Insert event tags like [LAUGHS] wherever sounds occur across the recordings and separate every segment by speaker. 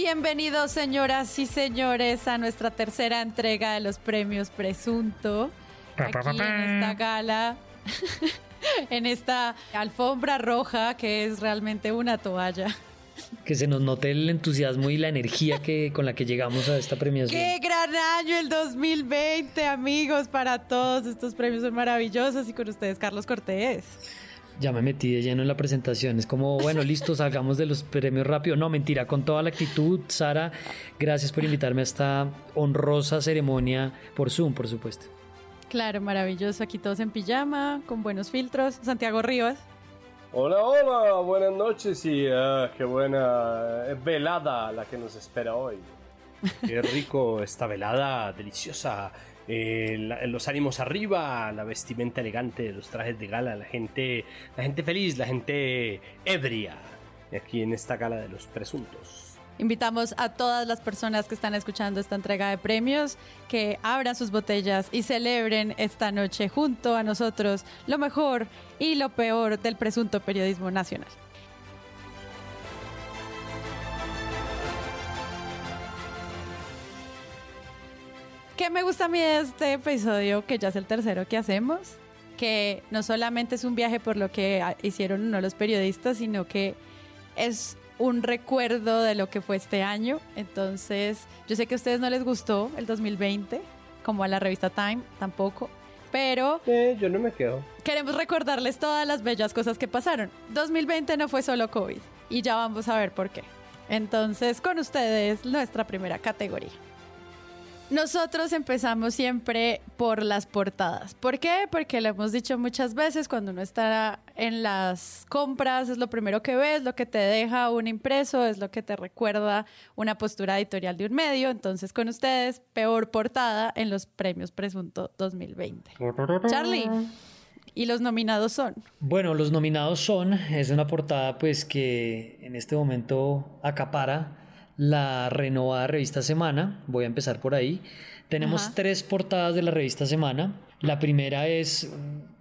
Speaker 1: Bienvenidos, señoras y señores, a nuestra tercera entrega de los premios Presunto. Aquí en esta gala, [LAUGHS] en esta alfombra roja que es realmente una toalla.
Speaker 2: Que se nos note el entusiasmo y la energía que, con la que llegamos a esta premiación.
Speaker 1: ¡Qué gran año el 2020, amigos! Para todos estos premios son maravillosos y con ustedes, Carlos Cortés.
Speaker 2: Ya me metí de lleno en la presentación. Es como, bueno, [LAUGHS] listo, salgamos de los premios rápido. No, mentira, con toda la actitud. Sara, gracias por invitarme a esta honrosa ceremonia por Zoom, por supuesto.
Speaker 1: Claro, maravilloso. Aquí todos en pijama, con buenos filtros. Santiago Rivas.
Speaker 3: Hola, hola, buenas noches y ah, qué buena eh, velada la que nos espera hoy. Qué rico esta velada, deliciosa. Eh, los ánimos arriba, la vestimenta elegante, los trajes de gala, la gente, la gente feliz, la gente ebria. Aquí en esta gala de los presuntos.
Speaker 1: Invitamos a todas las personas que están escuchando esta entrega de premios que abran sus botellas y celebren esta noche junto a nosotros lo mejor y lo peor del presunto periodismo nacional. ¿Qué me gusta a mí de este episodio, que ya es el tercero que hacemos? Que no solamente es un viaje por lo que hicieron uno los periodistas, sino que es un recuerdo de lo que fue este año. Entonces, yo sé que a ustedes no les gustó el 2020, como a la revista Time tampoco, pero
Speaker 3: Eh, yo no me quedo.
Speaker 1: queremos recordarles todas las bellas cosas que pasaron. 2020 no fue solo COVID y ya vamos a ver por qué. Entonces, con ustedes, nuestra primera categoría. Nosotros empezamos siempre por las portadas. ¿Por qué? Porque lo hemos dicho muchas veces, cuando uno está en las compras, es lo primero que ves, lo que te deja un impreso, es lo que te recuerda una postura editorial de un medio. Entonces, con ustedes, peor portada en los premios Presunto 2020. Charlie, y los nominados son.
Speaker 2: Bueno, los nominados son, es una portada pues que en este momento acapara la renovada revista Semana. Voy a empezar por ahí. Tenemos
Speaker 1: Ajá.
Speaker 2: tres portadas de la revista Semana. La primera es,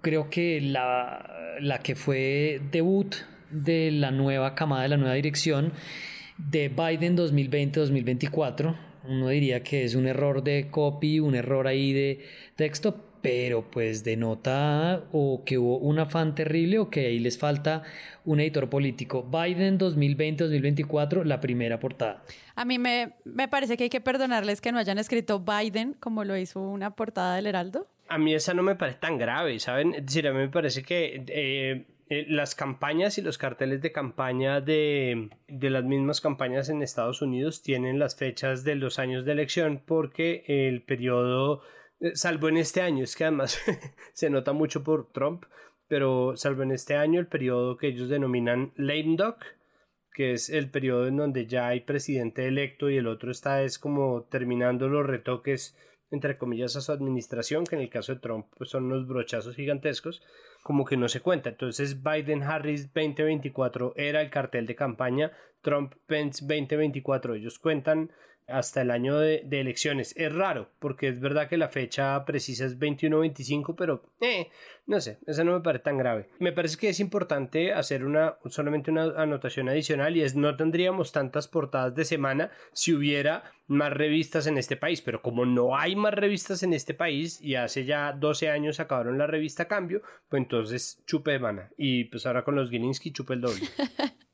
Speaker 2: creo que la, la que fue debut de la nueva camada, de la nueva dirección de Biden 2020-2024. Uno diría que es un error de copy, un error ahí de texto, pero pues denota o que hubo un afán terrible o que ahí les falta un editor político. Biden 2020-2024, la primera portada.
Speaker 1: A mí me, me parece que hay que perdonarles que no hayan escrito Biden como lo hizo una portada del Heraldo.
Speaker 3: A mí esa no me parece tan grave, ¿saben? Es decir, a mí me parece que eh, eh, las campañas y los carteles de campaña de, de las mismas campañas en Estados Unidos tienen las fechas de los años de elección porque el periodo, salvo en este año, es que además [LAUGHS] se nota mucho por Trump, pero salvo en este año el periodo que ellos denominan lame duck, que es el periodo en donde ya hay presidente electo y el otro está es como terminando los retoques entre comillas a su administración, que en el caso de Trump pues son unos brochazos gigantescos, como que no se cuenta. Entonces Biden-Harris 2024 era el cartel de campaña, Trump-Pence 2024 ellos cuentan hasta el año de, elecciones. Es raro, porque es verdad que la fecha precisa es 21-25, pero eh, no sé, esa no me parece tan grave. Me parece que es importante hacer una solamente una anotación adicional y es no tendríamos tantas portadas de semana si hubiera más revistas en este país, pero como no hay más revistas en este país y hace ya 12 años acabaron la revista Cambio, pues entonces chupe de mana y pues ahora con los Gilinski chupe el doble. [LAUGHS]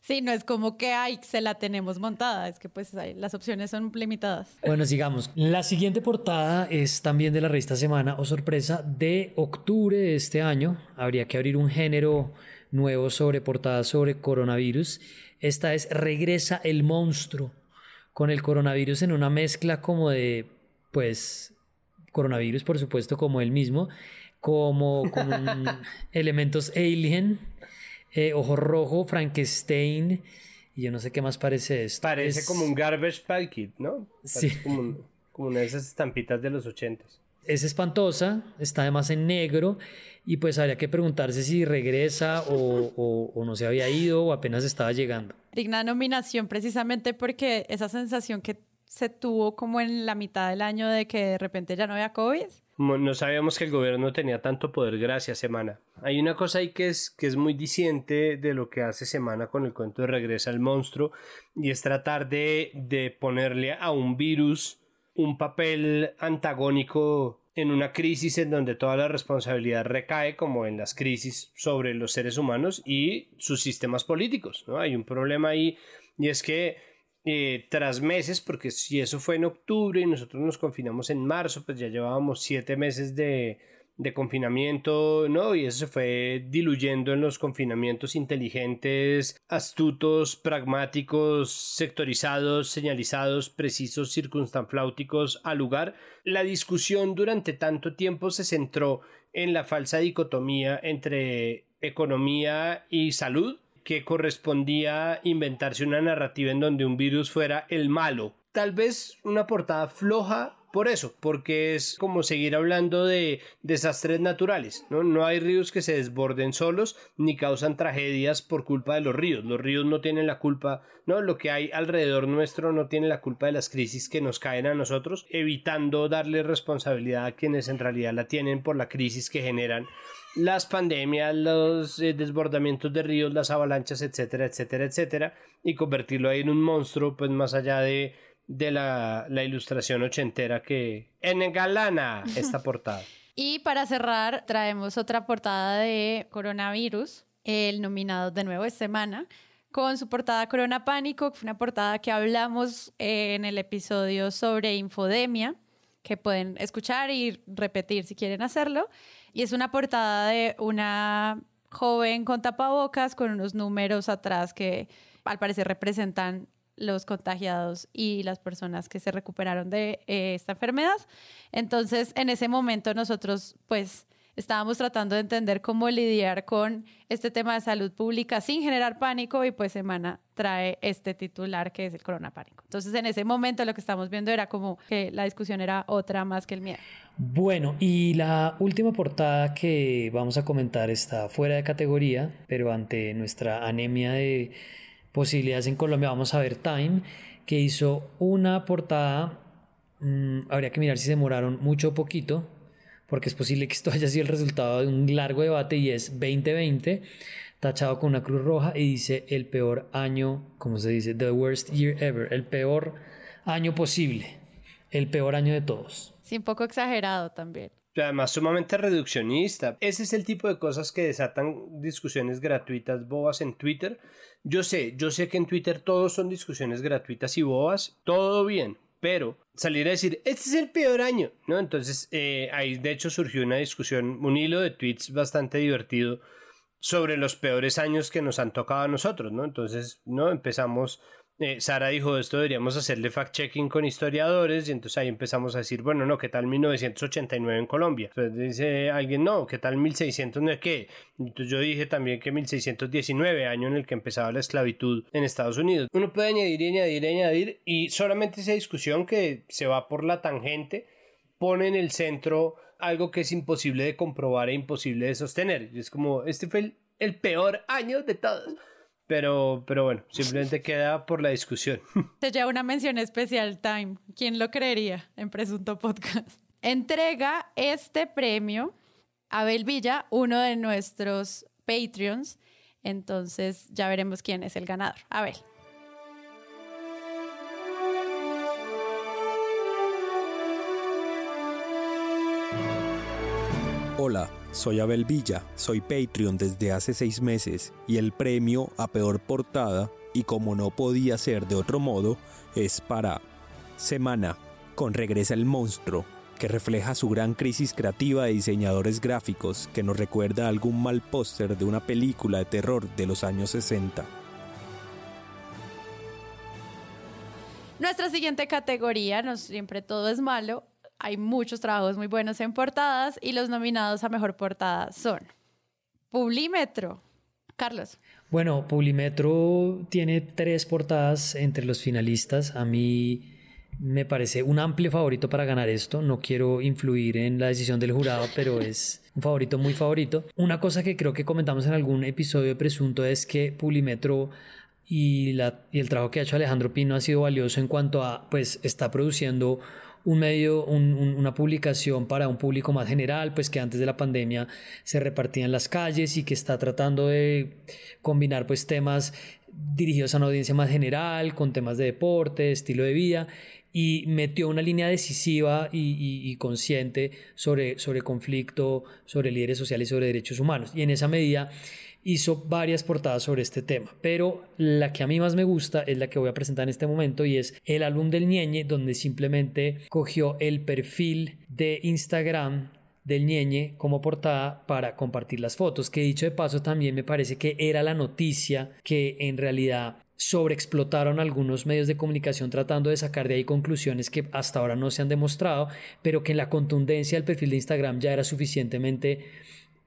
Speaker 1: Sí, no es como que ay, se la tenemos montada, es que pues las opciones son limitadas.
Speaker 2: Bueno, sigamos. La siguiente portada es también de la revista Semana o sorpresa de octubre de este año. Habría que abrir un género nuevo sobre portadas sobre coronavirus. Esta es Regresa el monstruo con el coronavirus en una mezcla como de, pues, coronavirus, por supuesto, como el mismo, como con [LAUGHS] elementos alien, eh, ojo rojo, Frankenstein, y yo no sé qué más parece esto.
Speaker 3: Parece
Speaker 2: Es-
Speaker 3: como un garbage packet, ¿no? Parece
Speaker 2: Sí.
Speaker 3: Como, un- como una de esas estampitas de los ochentas.
Speaker 2: Es espantosa, está además en negro y pues habría que preguntarse si regresa o, o- o no se había ido o apenas estaba llegando.
Speaker 1: Digna nominación precisamente porque esa sensación que se tuvo como en la mitad del año de que de repente ya no había COVID,
Speaker 3: no sabíamos que el gobierno tenía tanto poder gracias Semana. Hay una cosa ahí que es, que es muy diciente de lo que hace Semana con el cuento de Regresa al monstruo y es tratar de, de ponerle a un virus un papel antagónico en una crisis en donde toda la responsabilidad recae, como en las crisis, sobre los seres humanos y sus sistemas políticos. ¿no? Hay un problema ahí y es que eh, tras meses, porque si eso fue en octubre y nosotros nos confinamos en marzo, pues ya llevábamos siete meses de, confinamiento, ¿no? Y eso se fue diluyendo en los confinamientos inteligentes, astutos, pragmáticos, sectorizados, señalizados, precisos, circunstanfláuticos al lugar. La discusión durante tanto tiempo se centró en la falsa dicotomía entre economía y salud, que correspondía inventarse una narrativa en donde un virus fuera el malo. Tal vez una portada floja por eso, porque es como seguir hablando de desastres naturales, ¿no? No hay ríos que se desborden solos ni causan tragedias por culpa de los ríos. Los ríos no tienen la culpa, ¿no? Lo que hay alrededor nuestro no tiene la culpa de las crisis que nos caen a nosotros, evitando darle responsabilidad a quienes en realidad la tienen por la crisis que generan las pandemias, los eh, desbordamientos de ríos, las avalanchas, etcétera, etcétera, etcétera, y convertirlo ahí en un monstruo, pues más allá de de la, ilustración ochentera que engalana esta [LAUGHS] portada.
Speaker 1: y para cerrar, traemos otra portada de coronavirus, el nominado de nuevo esta semana, con su portada Corona Pánico, que fue una portada que hablamos en el episodio sobre infodemia, que pueden escuchar y repetir si quieren hacerlo. Y es una portada de una joven con tapabocas, con unos números atrás que al parecer representan los contagiados y las personas que se recuperaron de eh, esta enfermedad. Entonces, en ese momento nosotros, pues, estábamos tratando de entender cómo lidiar con este tema de salud pública sin generar pánico y pues Semana trae este titular que es el corona pánico. Entonces en ese momento lo que estamos viendo era como que la discusión era otra más que el miedo.
Speaker 2: Bueno, y la última portada que vamos a comentar está fuera de categoría, pero ante nuestra anemia de posibilidades en Colombia, vamos a ver Time, que hizo una portada, mm, habría que mirar si se demoraron mucho o poquito, porque es posible que esto [LAUGHS] haya sido el resultado de un largo debate y es 2020, tachado con una cruz roja y dice el peor año, como se dice? The worst year ever, el peor año posible, el peor año de todos.
Speaker 1: Sí, un poco exagerado también
Speaker 3: además sumamente reduccionista. Ese es el tipo de cosas que desatan discusiones gratuitas bobas en Twitter. Yo sé, yo sé que en Twitter todos son discusiones gratuitas y bobas, todo bien, pero salir a decir, este es el peor año, ¿no? Entonces eh, ahí de hecho surgió una discusión, un hilo de tweets bastante divertido sobre los peores años que nos han tocado a nosotros, ¿no? Entonces, ¿no? Empezamos eh, Sara dijo esto deberíamos hacerle fact-checking con historiadores y entonces ahí empezamos a decir, bueno, no, ¿qué tal 1989 en Colombia? Entonces dice alguien, no, ¿qué tal 1600 no es qué? Entonces yo dije también que 1619, año en el que empezaba la esclavitud en Estados Unidos. Uno puede añadir y añadir y añadir y solamente esa discusión que se va por la tangente pone en el centro algo que es imposible de comprobar e imposible de sostener. Y es como, este fue el peor año de todos. Pero, pero bueno, simplemente queda por la discusión. [LAUGHS]
Speaker 1: Se lleva una mención especial, Time. ¿Quién lo creería en Presunto Podcast? [LAUGHS] Entrega este premio a Abel Villa, uno de nuestros Patreons. Entonces ya veremos quién es el ganador. Abel.
Speaker 4: Hola, soy Abel Villa, soy Patreon desde hace seis meses y el premio a peor portada, y como no podía ser de otro modo, es para Semana, con Regresa el Monstruo, que refleja su gran crisis creativa de diseñadores gráficos que nos recuerda algún mal póster de una película de terror de los años 60.
Speaker 1: Nuestra siguiente categoría, no siempre todo es malo, hay muchos trabajos muy buenos en portadas y los nominados a mejor portada son Publímetro. Carlos.
Speaker 2: Bueno, Publímetro tiene tres portadas entre los finalistas. A mí me parece un amplio favorito para ganar esto. No quiero influir en la decisión del jurado, pero [LAUGHS] es un favorito muy favorito. Una cosa que creo que comentamos en algún episodio de Presunto es que Pulimetro y, la, y el trabajo que ha hecho Alejandro Pino ha sido valioso en cuanto a, pues, está produciendo un medio, una publicación para un público más general, pues que antes de la pandemia se repartía en las calles y que está tratando de combinar pues temas dirigidos a una audiencia más general, con temas de deporte, estilo de vida, y metió una línea decisiva y, consciente sobre, sobre conflicto, sobre líderes sociales y sobre derechos humanos. Y en esa medida hizo varias portadas sobre este tema, pero la que a mí más me gusta es la que voy a presentar en este momento y es el álbum del ñeñe, donde simplemente cogió el perfil de Instagram del ñeñe como portada para compartir las fotos, que dicho de paso también me parece que era la noticia que en realidad sobreexplotaron algunos medios de comunicación tratando de sacar de ahí conclusiones que hasta ahora no se han demostrado, pero que en la contundencia del perfil de Instagram ya era suficientemente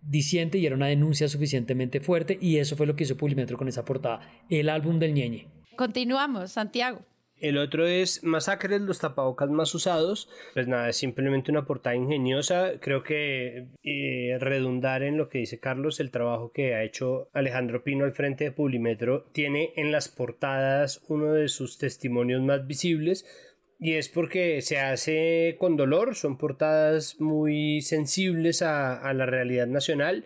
Speaker 2: diciente y era una denuncia suficientemente fuerte y eso fue lo que hizo Publimetro con esa portada, el álbum del ñeñe.
Speaker 1: Continuamos, Santiago.
Speaker 3: El otro es Masacres, los tapabocas más usados. Pues nada, es simplemente una portada ingeniosa. Creo que eh, redundar en lo que dice Carlos, el trabajo que ha hecho Alejandro Pino al frente de Publimetro, tiene en las portadas uno de sus testimonios más visibles. Y es porque se hace con dolor, son portadas muy sensibles a, la realidad nacional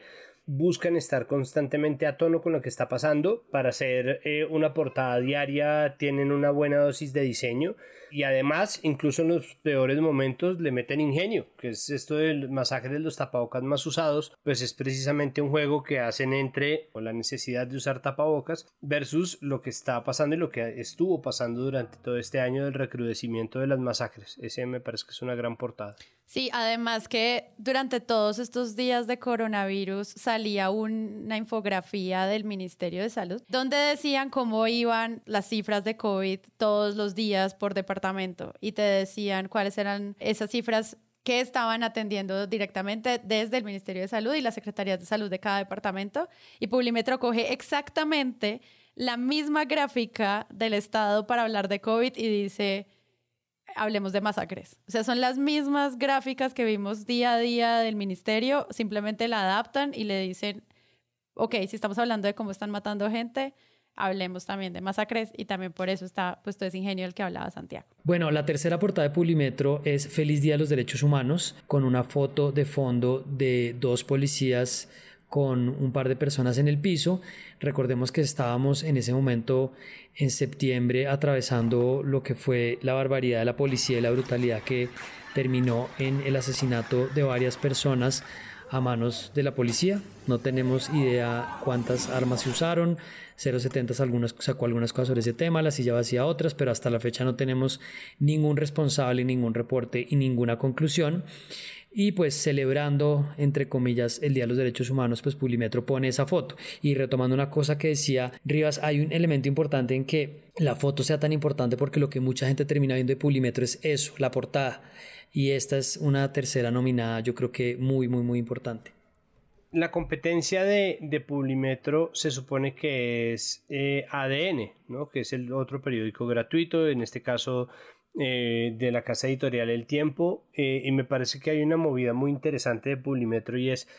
Speaker 3: buscan estar constantemente a tono con lo que está pasando. Para hacer eh, una portada diaria tienen una buena dosis de diseño y además, incluso en los peores momentos, le meten ingenio, que es esto del masacre de los tapabocas más usados, pues es precisamente un juego que hacen entre la necesidad de usar tapabocas versus lo que está pasando y lo que estuvo pasando durante todo este año del recrudecimiento de las masacres. Ese me parece que es una gran portada.
Speaker 1: Sí, además que durante todos estos días de coronavirus salía una infografía del Ministerio de Salud donde decían cómo iban las cifras de COVID todos los días por departamento y te decían cuáles eran esas cifras que estaban atendiendo directamente desde el Ministerio de Salud y las Secretarías de Salud de cada departamento. Y Publimetro coge exactamente la misma gráfica del Estado para hablar de COVID y dice hablemos de masacres. O sea, son las mismas gráficas que vimos día a día del ministerio, simplemente la adaptan y le dicen, ok, si estamos hablando de cómo están matando gente, hablemos también de masacres y también por eso está puesto ese ingenio del que hablaba Santiago.
Speaker 2: Bueno, la tercera portada de Pulimetro es Feliz Día de los Derechos Humanos, con una foto de fondo de dos policías con un par de personas en el piso. Recordemos que estábamos en ese momento en septiembre atravesando lo que fue la barbaridad de la policía y la brutalidad que terminó en el asesinato de varias personas a manos de la policía. No tenemos idea cuántas armas se usaron. 070 algunas, sacó algunas cosas sobre ese tema, la silla vacía otras, pero hasta la fecha no tenemos ningún responsable, ningún reporte y ninguna conclusión. Y pues celebrando, entre comillas, el Día de los Derechos Humanos, pues Pulimetro pone esa foto. Y retomando una cosa que decía Rivas, hay un elemento importante en que la foto sea tan importante porque lo que mucha gente termina viendo de Pulimetro es eso, la portada. Y esta es una tercera nominada, yo creo que muy, muy, muy importante.
Speaker 3: La competencia de, de Publimetro se supone que es eh, ADN, ¿no? que es el otro periódico gratuito, en este caso eh, de la casa editorial El Tiempo eh, y me parece que hay una movida muy interesante de Publimetro y es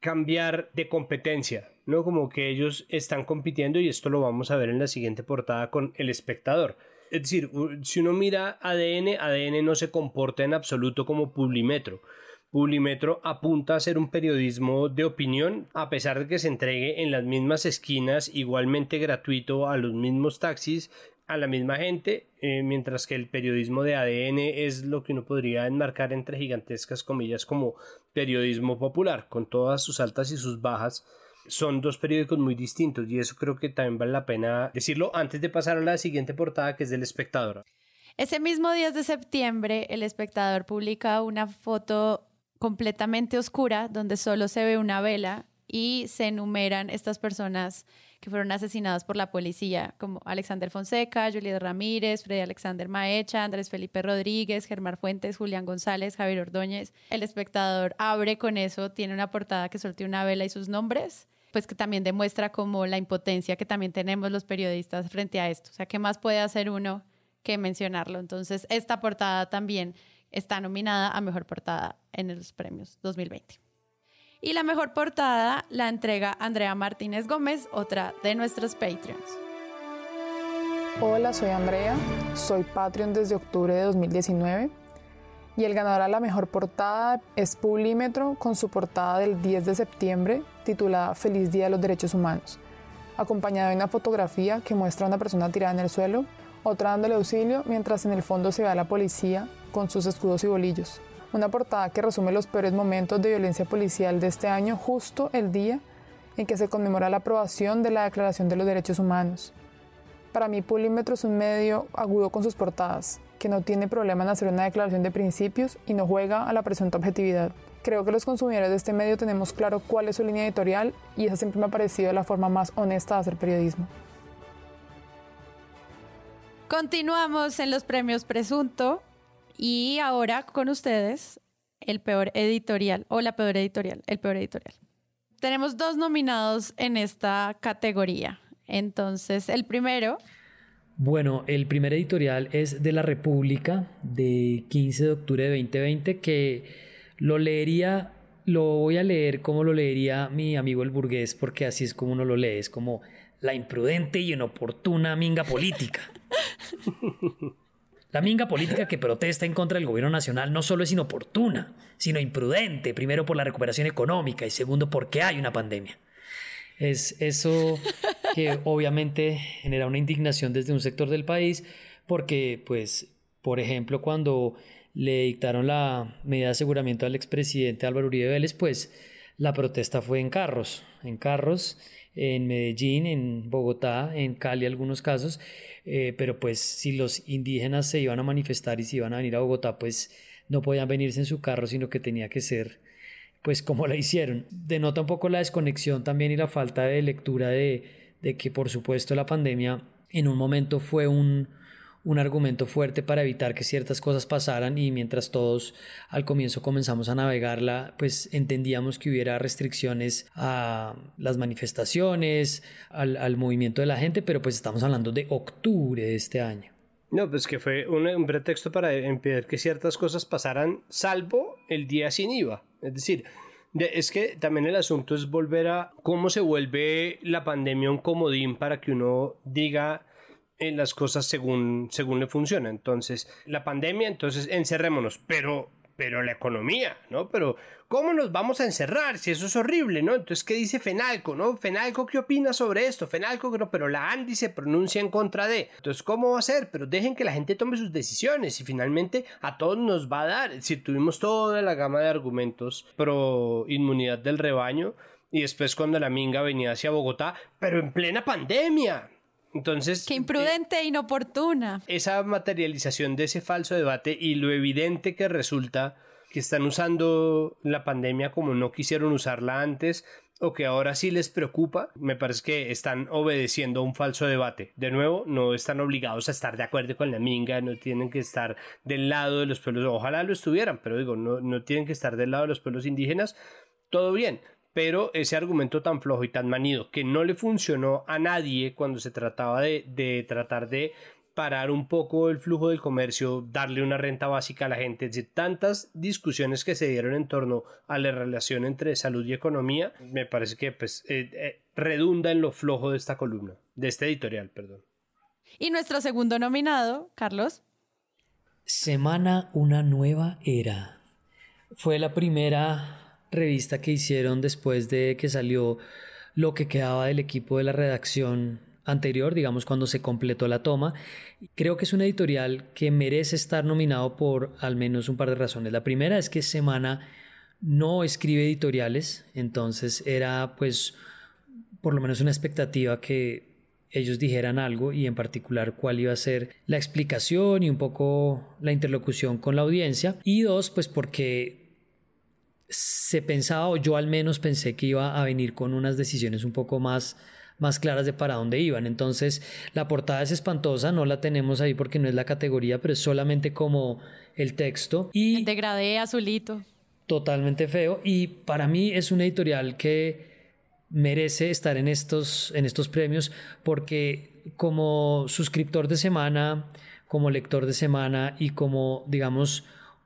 Speaker 3: cambiar de competencia, ¿no? Como que ellos están compitiendo y esto lo vamos a ver en la siguiente portada con El Espectador. Es decir, si uno mira ADN, ADN no se comporta en absoluto como Publimetro. Publimetro apunta a ser un periodismo de opinión, a pesar de que se entregue en las mismas esquinas, igualmente gratuito a los mismos taxis a la misma gente, eh, mientras que el periodismo de ADN es lo que uno podría enmarcar entre gigantescas comillas como periodismo popular, con todas sus altas y sus bajas. Son dos periódicos muy distintos y eso creo que también vale la pena decirlo antes de pasar a la siguiente portada que es del espectador.
Speaker 1: Ese mismo 10 de septiembre, el espectador publica una foto completamente oscura donde solo se ve una vela y se enumeran estas personas que fueron asesinados por la policía, como Alexander Fonseca, Julieta Ramírez, Freddy Alexander Maecha, Andrés Felipe Rodríguez, Germán Fuentes, Julián González, Javier Ordóñez. El espectador abre con eso, tiene una portada que soltó una vela y sus nombres, pues que también demuestra como la impotencia que también tenemos los periodistas frente a esto. O sea, ¿qué más puede hacer uno que mencionarlo? Entonces, esta portada también está nominada a Mejor Portada en los premios 2020. Y la mejor portada la entrega Andrea Martínez Gómez, otra de nuestros Patreons.
Speaker 5: Hola, soy Andrea, soy Patreon desde octubre de 2019. Y el ganador a la mejor portada es Pulímetro con su portada del 10 de septiembre titulada Feliz Día de los Derechos Humanos, acompañada de una fotografía que muestra a una persona tirada en el suelo, otra dándole auxilio, mientras en el fondo se ve a la policía con sus escudos y bolillos. Una portada que resume los peores momentos de violencia policial de este año justo el día en que se conmemora la aprobación de la Declaración de los Derechos Humanos. Para mí, Pulímetro es un medio agudo con sus portadas, que no tiene problema en hacer una declaración de principios y no juega a la presunta objetividad. Creo que los consumidores de este medio tenemos claro cuál es su línea editorial y esa siempre me ha parecido la forma más honesta de hacer periodismo.
Speaker 1: Continuamos en los premios Presunto y ahora con ustedes el peor editorial o la peor editorial, el peor editorial. Tenemos dos nominados en esta categoría. Entonces, el primero.
Speaker 2: Bueno, el primer editorial es de La República de 15 de octubre de 2020 que lo leería, lo voy a leer como lo leería mi amigo el burgués porque así es como uno lo lee, es como la imprudente y inoportuna minga política. [LAUGHS] La minga política que protesta en contra del gobierno nacional no solo es inoportuna, sino imprudente, primero por la recuperación económica y segundo porque hay una pandemia. Es eso que obviamente genera una indignación desde un sector del país porque, pues, por ejemplo, cuando le dictaron la medida de aseguramiento al expresidente Álvaro Uribe Vélez, pues la protesta fue en carros, en carros, en Medellín, en Bogotá, en Cali algunos casos, eh, pero pues si los indígenas se iban a manifestar y se iban a venir a Bogotá, pues no podían venirse en su carro, sino que tenía que ser pues como la hicieron. Denota un poco la desconexión también y la falta de lectura de, de que por supuesto la pandemia en un momento fue un, un argumento fuerte para evitar que ciertas cosas pasaran y mientras todos al comienzo comenzamos a navegarla, pues entendíamos que hubiera restricciones a las manifestaciones, al, movimiento de la gente, pero pues estamos hablando de octubre de este año.
Speaker 3: No, pues que fue un, pretexto para impedir que ciertas cosas pasaran, salvo el día sin IVA. Es decir, es que también el asunto es volver a cómo se vuelve la pandemia un comodín para que uno diga en las cosas según, según le funciona. Entonces, la pandemia, entonces encerrémonos, pero, pero la economía, ¿no? Pero, ¿cómo nos vamos a encerrar si eso es horrible, ¿no? Entonces, ¿qué dice Fenalco, no? Fenalco, ¿qué opina sobre esto? Fenalco, no, pero la Andy se pronuncia en contra de. Entonces, ¿cómo va a ser? Pero dejen que la gente tome sus decisiones y finalmente a todos nos va a dar. Si tuvimos toda la gama de argumentos pro inmunidad del rebaño, y después cuando la minga venía hacia Bogotá, pero en plena pandemia. Entonces.
Speaker 1: Qué imprudente e inoportuna.
Speaker 3: Esa materialización de ese falso debate y lo evidente que resulta que están usando la pandemia como no quisieron usarla antes o que ahora sí les preocupa, me parece que están obedeciendo a un falso debate. De nuevo, no están obligados a estar de acuerdo con la minga, no tienen que estar del lado de los pueblos, ojalá lo estuvieran, pero digo, no, no tienen que estar del lado de los pueblos indígenas, todo bien pero ese argumento tan flojo y tan manido que no le funcionó a nadie cuando se trataba de, tratar de parar un poco el flujo del comercio, darle una renta básica a la gente, de tantas discusiones que se dieron en torno a la relación entre salud y economía, me parece que pues eh, eh, redunda en lo flojo de esta columna, de este editorial, perdón.
Speaker 1: Y nuestro segundo nominado, Carlos.
Speaker 2: Semana Una Nueva Era. Fue la primera revista que hicieron después de que salió lo que quedaba del equipo de la redacción anterior, digamos cuando se completó la toma. Creo que es un editorial que merece estar nominado por al menos un par de razones. La primera es que Semana no escribe editoriales, entonces era pues por lo menos una expectativa que ellos dijeran algo y en particular cuál iba a ser la explicación y un poco la interlocución con la audiencia. Y dos, pues porque se pensaba, o yo al menos pensé que iba a venir con unas decisiones un poco más, más claras de para dónde iban. Entonces, la portada es espantosa, no la tenemos ahí porque no es la categoría, pero es solamente como el texto. Y
Speaker 1: el degradé azulito.
Speaker 2: Totalmente feo. Y para mí es un editorial que merece estar en estos, en estos premios porque como suscriptor de semana, como lector de semana y como, digamos,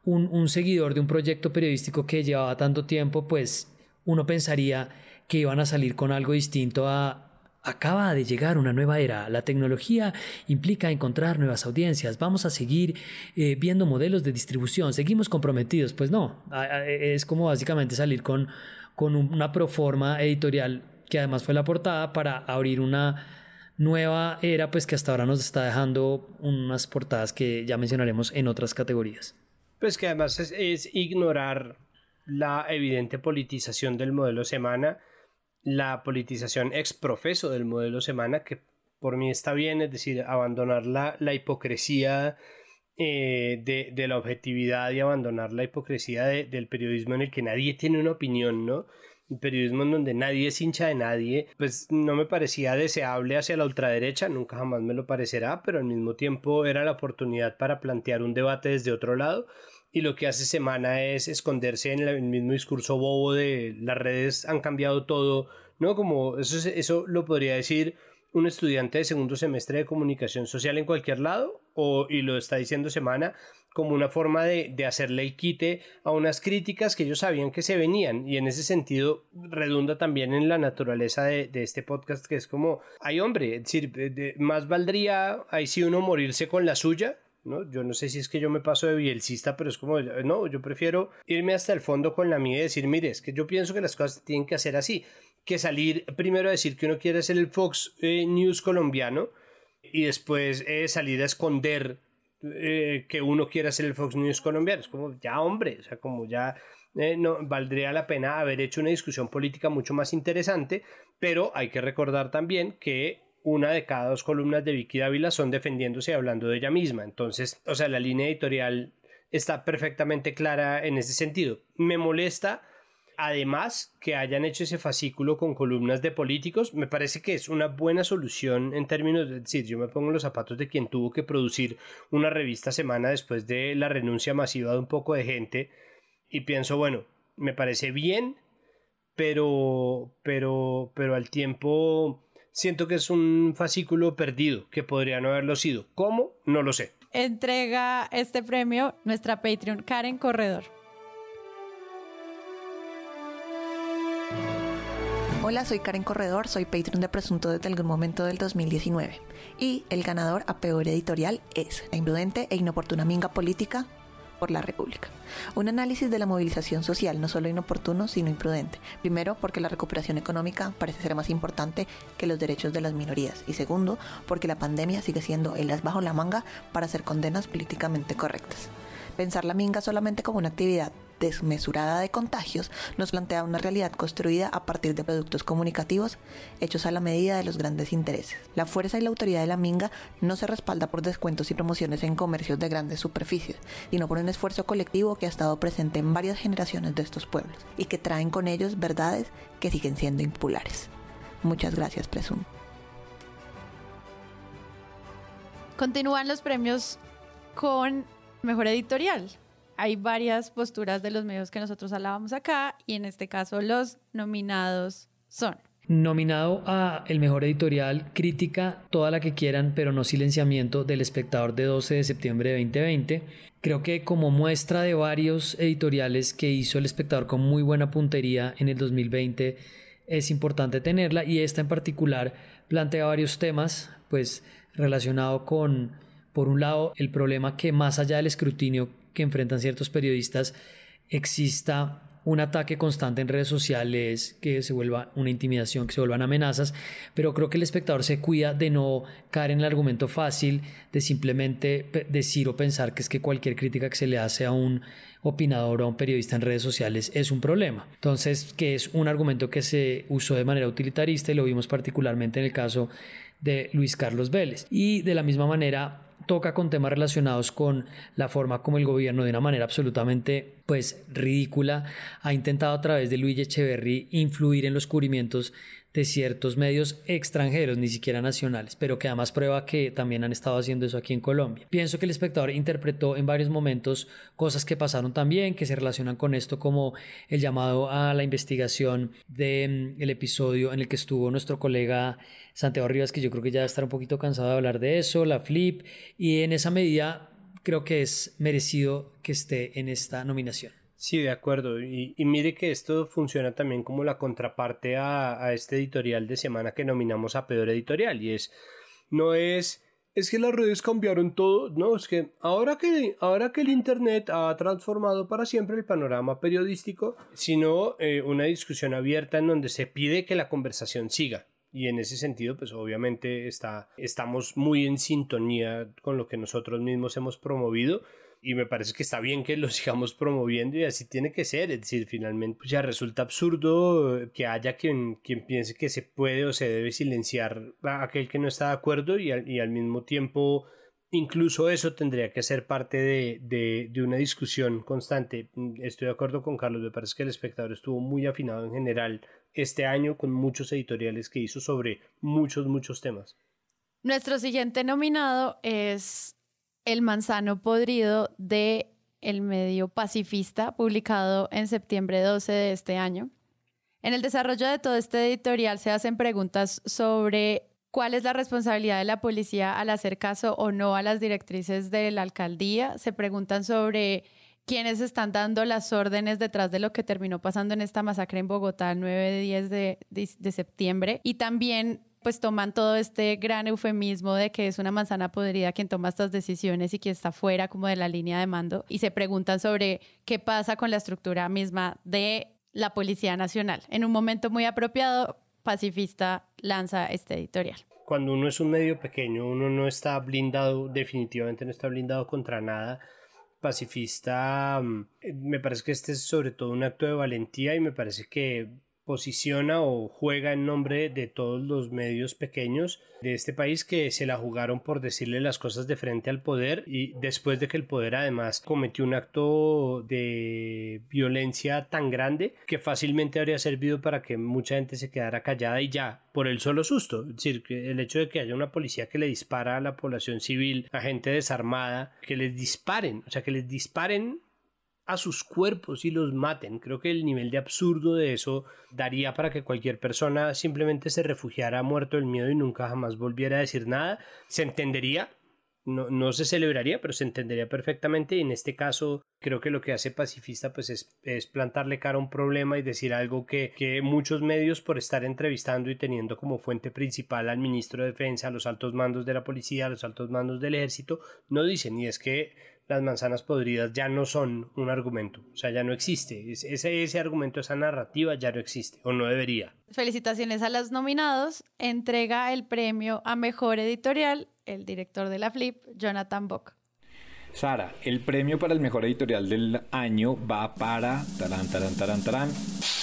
Speaker 2: un, seguidor de un proyecto periodístico que llevaba tanto tiempo, pues uno pensaría que iban a salir con algo distinto a, Acaba de llegar una nueva era. La tecnología implica encontrar nuevas audiencias. Vamos a seguir eh, viendo modelos de distribución. Seguimos comprometidos. Pues no, es como básicamente salir con, con una proforma editorial que además fue la portada para abrir una nueva era, pues que hasta ahora nos está dejando unas portadas que ya mencionaremos en otras categorías.
Speaker 3: Pues que además es, ignorar la evidente politización del modelo semana, la politización exprofeso del modelo semana, que por mí está bien, es decir, abandonar la, la hipocresía eh, de, de, la objetividad y abandonar la hipocresía del periodismo en el que nadie tiene una opinión, ¿no? Periodismo en donde nadie es hincha de nadie, pues no me parecía deseable hacia la ultraderecha, nunca jamás me lo parecerá, pero al mismo tiempo era la oportunidad para plantear un debate desde otro lado y lo que hace semana es esconderse en el mismo discurso bobo de las redes han cambiado todo, ¿no? Como eso, eso lo podría decir un estudiante de segundo semestre de comunicación social en cualquier lado, o, y lo está diciendo Semana, como una forma de, de hacerle el quite a unas críticas que ellos sabían que se venían, y en ese sentido redunda también en la naturaleza de, de este podcast, que es como, hay hombre, es decir, más valdría ahí sí uno morirse con la suya, ¿no? Yo no sé si es que yo me paso de bielcista, pero es como, no, yo prefiero irme hasta el fondo con la mía y decir, mire, es que yo pienso que las cosas tienen que hacer así que salir primero a decir que uno quiere ser el Fox eh, News colombiano y después eh, salir a esconder eh, que uno quiera ser el Fox News colombiano. Es como, ya hombre, o sea, como ya no valdría la pena haber hecho una discusión política mucho más interesante, pero hay que recordar también que una de cada dos columnas de Vicky Dávila son defendiéndose y hablando de ella misma. Entonces, o sea, la línea editorial está perfectamente clara en ese sentido. Me molesta además que hayan hecho ese fascículo con columnas de políticos, me parece que es una buena solución en términos de decir, yo me pongo los zapatos de quien tuvo que producir una revista semana después de la renuncia masiva de un poco de gente y pienso, bueno, me parece bien, pero pero pero al tiempo siento que es un fascículo perdido que podría no haberlo sido. ¿Cómo? No lo sé.
Speaker 1: Entrega este premio nuestra Patreon Karen Corredor.
Speaker 6: Hola, soy Karen Corredor, soy Patreon de Presunto desde algún momento del 2019. Y el ganador a peor editorial es La imprudente e inoportuna minga política por la República. Un análisis de la movilización social no solo inoportuno, sino imprudente. Primero, porque la recuperación económica parece ser más importante que los derechos de las minorías. Y segundo, porque la pandemia sigue siendo el as bajo la manga para hacer condenas políticamente correctas. Pensar la minga solamente como una actividad desmesurada de contagios nos plantea una realidad construida a partir de productos comunicativos hechos a la medida de los grandes intereses. La fuerza y la autoridad de la minga no se respalda por descuentos y promociones en comercios de grandes superficies, sino por un esfuerzo colectivo que ha estado presente en varias generaciones de estos pueblos y que traen con ellos verdades que siguen siendo impopulares. Muchas gracias, Presum.
Speaker 1: Continúan los premios con Mejor Editorial hay varias posturas de los medios que nosotros hablábamos acá y en este caso los nominados son.
Speaker 2: Nominado a el mejor editorial, crítica, toda la que quieran, pero no silenciamiento del espectador de 12 de septiembre de 2020. Creo que como muestra de varios editoriales que hizo el espectador con muy buena puntería en el 2020, es importante tenerla y esta en particular plantea varios temas, pues relacionado con, por un lado, el problema que más allá del escrutinio que enfrentan ciertos periodistas exista un ataque constante en redes sociales, que se vuelva una intimidación, que se vuelvan amenazas, pero creo que el espectador se cuida de no caer en el argumento fácil de simplemente decir o pensar que es que cualquier crítica que se le hace a un opinador o a un periodista en redes sociales es un problema. Entonces, que es un argumento que se usó de manera utilitarista y lo vimos particularmente en el caso de Luis Carlos Vélez. Y de la misma manera toca con temas relacionados con la forma como el gobierno de una manera absolutamente pues ridícula ha intentado a través de Luis Echeverry influir en los cubrimientos de ciertos medios extranjeros, ni siquiera nacionales, pero que además prueba que también han estado haciendo eso aquí en Colombia. Pienso que el espectador interpretó en varios momentos cosas que pasaron también, que se relacionan con esto, como el llamado a la investigación del mm, episodio en el que estuvo nuestro colega Santiago Rivas, que yo creo que ya estar un poquito cansado de hablar de eso, la flip, y en esa medida creo que es merecido que esté en esta nominación.
Speaker 3: Sí, de acuerdo. Y, mire que esto funciona también como la contraparte a, a, este editorial de semana que nominamos a peor editorial. Y es, no es, es que las redes cambiaron todo. No, es que ahora que, ahora que el Internet ha transformado para siempre el panorama periodístico, sino eh, una discusión abierta en donde se pide que la conversación siga. Y en ese sentido, pues obviamente está, estamos muy en sintonía con lo que nosotros mismos hemos promovido y me parece que está bien que lo [LAUGHS] sigamos promoviendo y así tiene que ser. Es decir, finalmente pues ya resulta absurdo que haya quien, quien piense que se puede o se debe silenciar a aquel que no está de acuerdo y al, y al mismo tiempo incluso eso tendría que ser parte de, de, de, una discusión constante. Estoy de acuerdo con Carlos, me parece que el espectador estuvo muy afinado en general este año con muchos editoriales que hizo sobre muchos, muchos temas.
Speaker 1: Nuestro siguiente nominado es el manzano podrido de El medio pacifista, publicado en septiembre 12 de este año. En el desarrollo de todo este editorial se hacen preguntas sobre cuál es la responsabilidad de la policía al hacer caso o no a las directrices de la alcaldía. Se preguntan sobre quiénes están dando las órdenes detrás de lo que terminó pasando en esta masacre en Bogotá el 9-10 de, de septiembre. Y también pues toman todo este gran eufemismo de que es una manzana podrida quien toma estas decisiones y que está fuera como de la línea de mando y se preguntan sobre qué pasa con la estructura misma de la Policía Nacional. En un momento muy apropiado, Pacifista lanza este editorial.
Speaker 3: Cuando uno es un medio pequeño, uno no está blindado, definitivamente no está blindado contra nada. Pacifista, mm, me parece que este es sobre todo un acto de valentía y me parece que posiciona o juega en nombre de todos los medios pequeños de este país que se la jugaron por decirle las cosas de frente al poder y después de que el poder además cometió un acto de violencia tan grande que fácilmente habría servido para que mucha gente se quedara callada y ya por el solo susto, es decir, el hecho de que haya una policía que le dispara a la población civil, a gente desarmada, que les disparen, o sea, que les disparen a sus cuerpos y los maten. Creo que el nivel de absurdo de eso daría para que cualquier persona simplemente se refugiara muerto del miedo y nunca jamás volviera a decir nada. Se entendería, no, no, se celebraría, pero se entendería perfectamente. Y en este caso, creo que lo que hace pacifista pues es, es plantarle cara a un problema y decir algo que, que, muchos medios, por estar entrevistando y teniendo como fuente principal al ministro de Defensa, a los altos mandos de la policía, a los altos mandos del ejército, no dicen. Y es que las manzanas podridas ya no son un argumento, o sea, ya no existe. Ese, ese argumento, esa narrativa ya no existe o no debería.
Speaker 1: Felicitaciones a los nominados. Entrega el premio a Mejor Editorial el director de la Flip, Jonathan Bock.
Speaker 7: Sara, el premio para el mejor editorial del año va para tarán, tarán, tarán, tarán,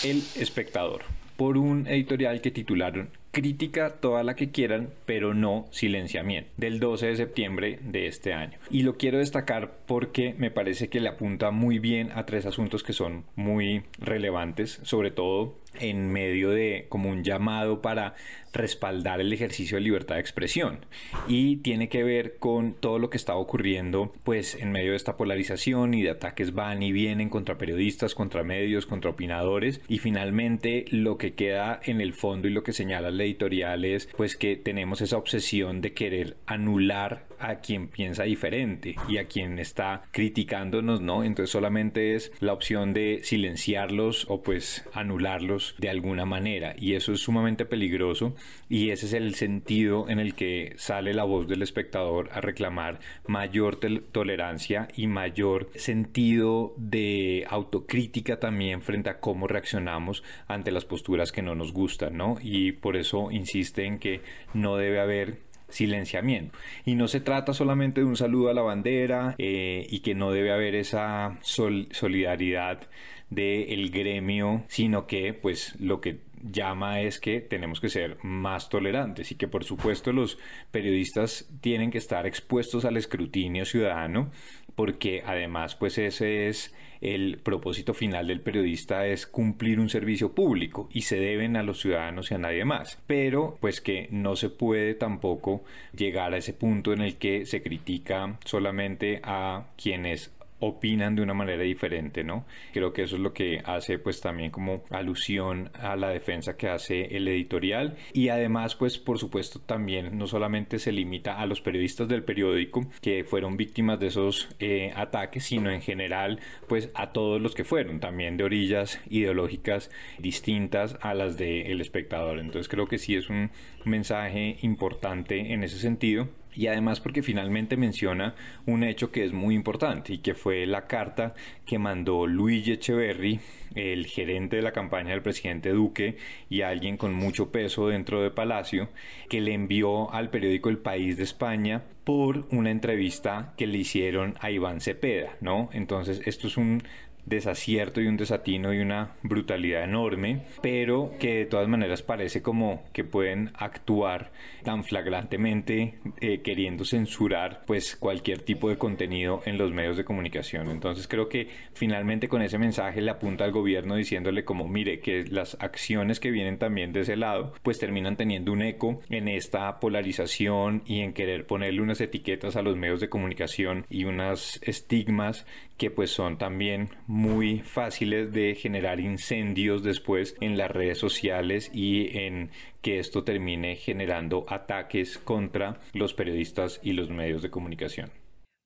Speaker 7: El Espectador, por un editorial que titularon crítica toda la que quieran, pero no silenciamiento, del 12 de septiembre de este año. Y lo quiero destacar porque me parece que le apunta muy bien a tres asuntos que son muy relevantes, sobre todo en medio de como un llamado para respaldar el ejercicio de libertad de expresión. Y tiene que ver con todo lo que está ocurriendo pues en medio de esta polarización y de ataques van y vienen contra periodistas, contra medios, contra opinadores. Y finalmente lo que queda en el fondo y lo que señala la editorial es pues que tenemos esa obsesión de querer anular a quien piensa diferente y a quien está criticándonos, ¿no? Entonces solamente es la opción de silenciarlos o pues anularlos de alguna manera. Y eso es sumamente peligroso y ese es el sentido en el que sale la voz del espectador a reclamar mayor tolerancia y mayor sentido de autocrítica también frente a cómo reaccionamos ante las posturas que no nos gustan, ¿no? Y por eso insiste en que no debe haber silenciamiento. Y no se trata solamente de un saludo a la bandera eh, y que no debe haber esa solidaridad del gremio, sino que pues lo que llama es que tenemos que ser más tolerantes y que por supuesto los periodistas tienen que estar expuestos al escrutinio ciudadano porque además pues ese es el propósito final del periodista es cumplir un servicio público y se deben a los ciudadanos y a nadie más. Pero pues que no se puede tampoco llegar a ese punto en el que se critica solamente a quienes opinan de una manera diferente, ¿no? Creo que eso es lo que hace pues también como alusión a la defensa que hace el editorial y además pues por supuesto también no solamente se limita a los periodistas del periódico que fueron víctimas de esos eh, ataques, sino en general pues a todos los que fueron, también de orillas ideológicas distintas a las del espectador. Entonces creo que sí es un mensaje importante en ese sentido y además porque finalmente menciona un hecho que es muy importante y que fue la carta que mandó Luigi Echeverry, el gerente de la campaña del presidente Duque y alguien con mucho peso dentro de Palacio, que le envió al periódico El País de España por una entrevista que le hicieron a Iván Cepeda, ¿no? Entonces, esto es un desacierto y un desatino y una brutalidad enorme, pero que de todas maneras parece como que pueden actuar tan flagrantemente eh, queriendo censurar pues cualquier tipo de contenido en los medios de comunicación. Entonces creo que finalmente con ese mensaje le apunta al gobierno diciéndole como mire que las acciones que vienen también de ese lado pues terminan teniendo un eco en esta polarización y en querer ponerle unas etiquetas a los medios de comunicación y unas estigmas que pues son también muy fáciles de generar incendios después en las redes sociales y en que esto termine generando ataques contra los periodistas y los medios de comunicación.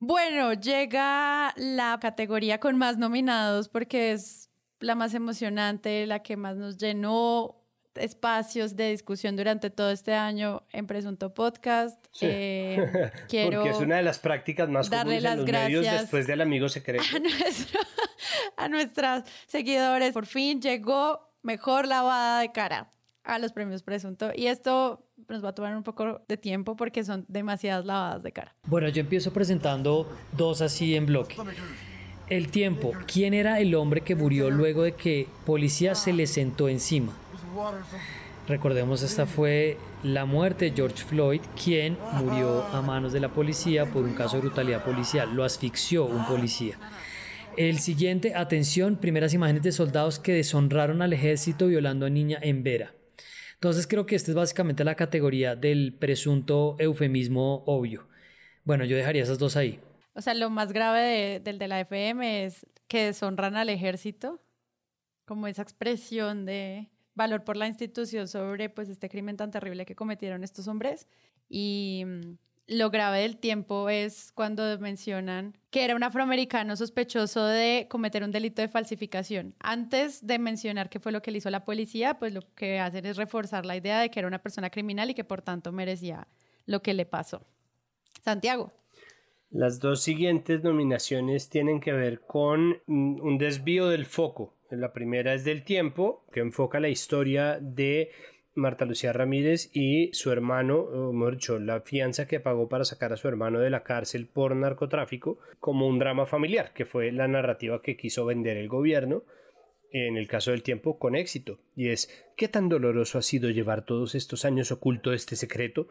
Speaker 1: Bueno, llega la categoría con más nominados porque es la más emocionante, la que más nos llenó espacios de discusión durante todo este año en Presunto Podcast.
Speaker 3: Eh, [LAUGHS] quiero Porque es una de las prácticas más comunes en los medios después del amigo secreto.
Speaker 1: A, [LAUGHS] a nuestros seguidores, por fin llegó mejor lavada de cara a los premios Presunto. Y esto nos va a tomar un poco de tiempo porque son demasiadas lavadas de cara.
Speaker 2: Bueno, yo empiezo presentando dos así en bloque. El tiempo. ¿Quién era el hombre que murió luego de que policía se le sentó encima? Recordemos, esta fue la muerte de George Floyd, quien murió a manos de la policía por un caso de brutalidad policial. Lo asfixió un policía. El siguiente, atención, primeras imágenes de soldados que deshonraron al ejército violando a niña en Vera. Entonces creo que esta es básicamente la categoría del presunto eufemismo obvio. Bueno, yo dejaría esas dos ahí.
Speaker 1: O sea, lo más grave del de la FM es que deshonran al ejército, como esa expresión de valor por la institución sobre pues este crimen tan terrible que cometieron estos hombres y mm, lo grave del tiempo es cuando mencionan que era un afroamericano sospechoso de cometer un delito de falsificación. Antes de mencionar qué fue lo que le hizo la policía, pues lo que hacen es reforzar la idea de que era una persona criminal y que por tanto merecía lo que le pasó. Santiago.
Speaker 3: Las dos siguientes nominaciones tienen que ver con mm, un desvío del foco la primera es del tiempo, que enfoca la historia de Marta Lucía Ramírez y su hermano, o mejor dicho, la fianza que pagó para sacar a su hermano de la cárcel por narcotráfico, como un drama familiar, que fue la narrativa que quiso vender el gobierno, en el caso del tiempo, con éxito. Y es, ¿qué tan doloroso ha sido llevar todos estos años oculto este secreto?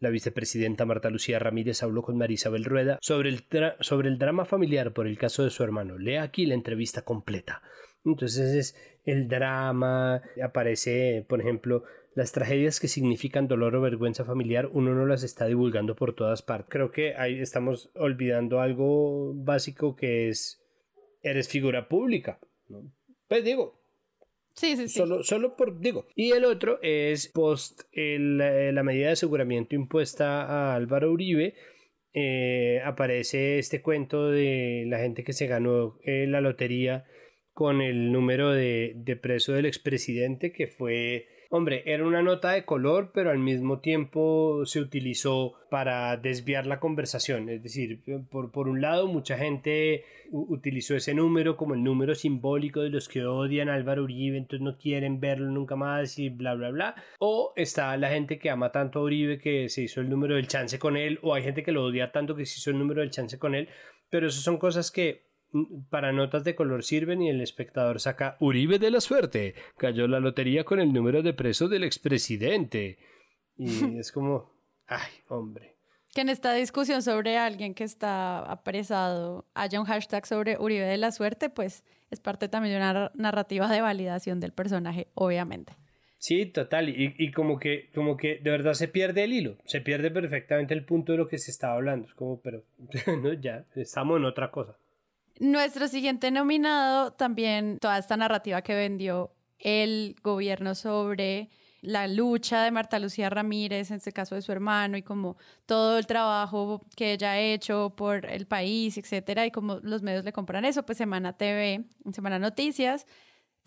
Speaker 3: La vicepresidenta Marta Lucía Ramírez habló con Marisabel Rueda sobre el, sobre el drama familiar por el caso de su hermano. Lea aquí la entrevista completa. Entonces es el drama, aparece, por ejemplo, las tragedias que significan dolor o vergüenza familiar, uno no las está divulgando por todas partes. Creo que ahí estamos olvidando algo básico que es, eres figura pública. Pues digo,
Speaker 1: Sí, sí,
Speaker 3: sí. Solo, solo por, digo. Y el otro es post la medida de aseguramiento impuesta a Álvaro Uribe. Eh, aparece este cuento de la gente que se ganó eh, la lotería con el número de, de preso del expresidente que fue Hombre, era una nota de color, pero al mismo tiempo se utilizó para desviar la conversación. Es decir, por, por un lado, mucha gente utilizó ese número como el número simbólico de los que odian a Álvaro Uribe, entonces no quieren verlo nunca más y bla, bla, bla. O está la gente que ama tanto a Uribe que se hizo el número del chance con él, o hay gente que lo odia tanto que se hizo el número del chance con él. Pero esas son cosas que para notas de color sirven y el espectador saca Uribe de la suerte, cayó la lotería con el número de preso del expresidente. Y [LAUGHS] es como, ay, hombre.
Speaker 1: Que en esta discusión sobre alguien que está apresado haya un hashtag sobre Uribe de la suerte, pues es parte también de una narrativa de validación del personaje, obviamente.
Speaker 3: Sí, total, y, y, como que, como que de verdad se pierde el hilo, se pierde perfectamente el punto de lo que se estaba hablando. Es como, pero [LAUGHS] no, ya, estamos en otra cosa.
Speaker 1: Nuestro siguiente nominado también, toda esta narrativa que vendió el gobierno sobre la lucha de Marta Lucía Ramírez, en este caso de su hermano, y como todo el trabajo que ella ha hecho por el país, etcétera, y como los medios le compran eso, pues Semana TV, Semana Noticias,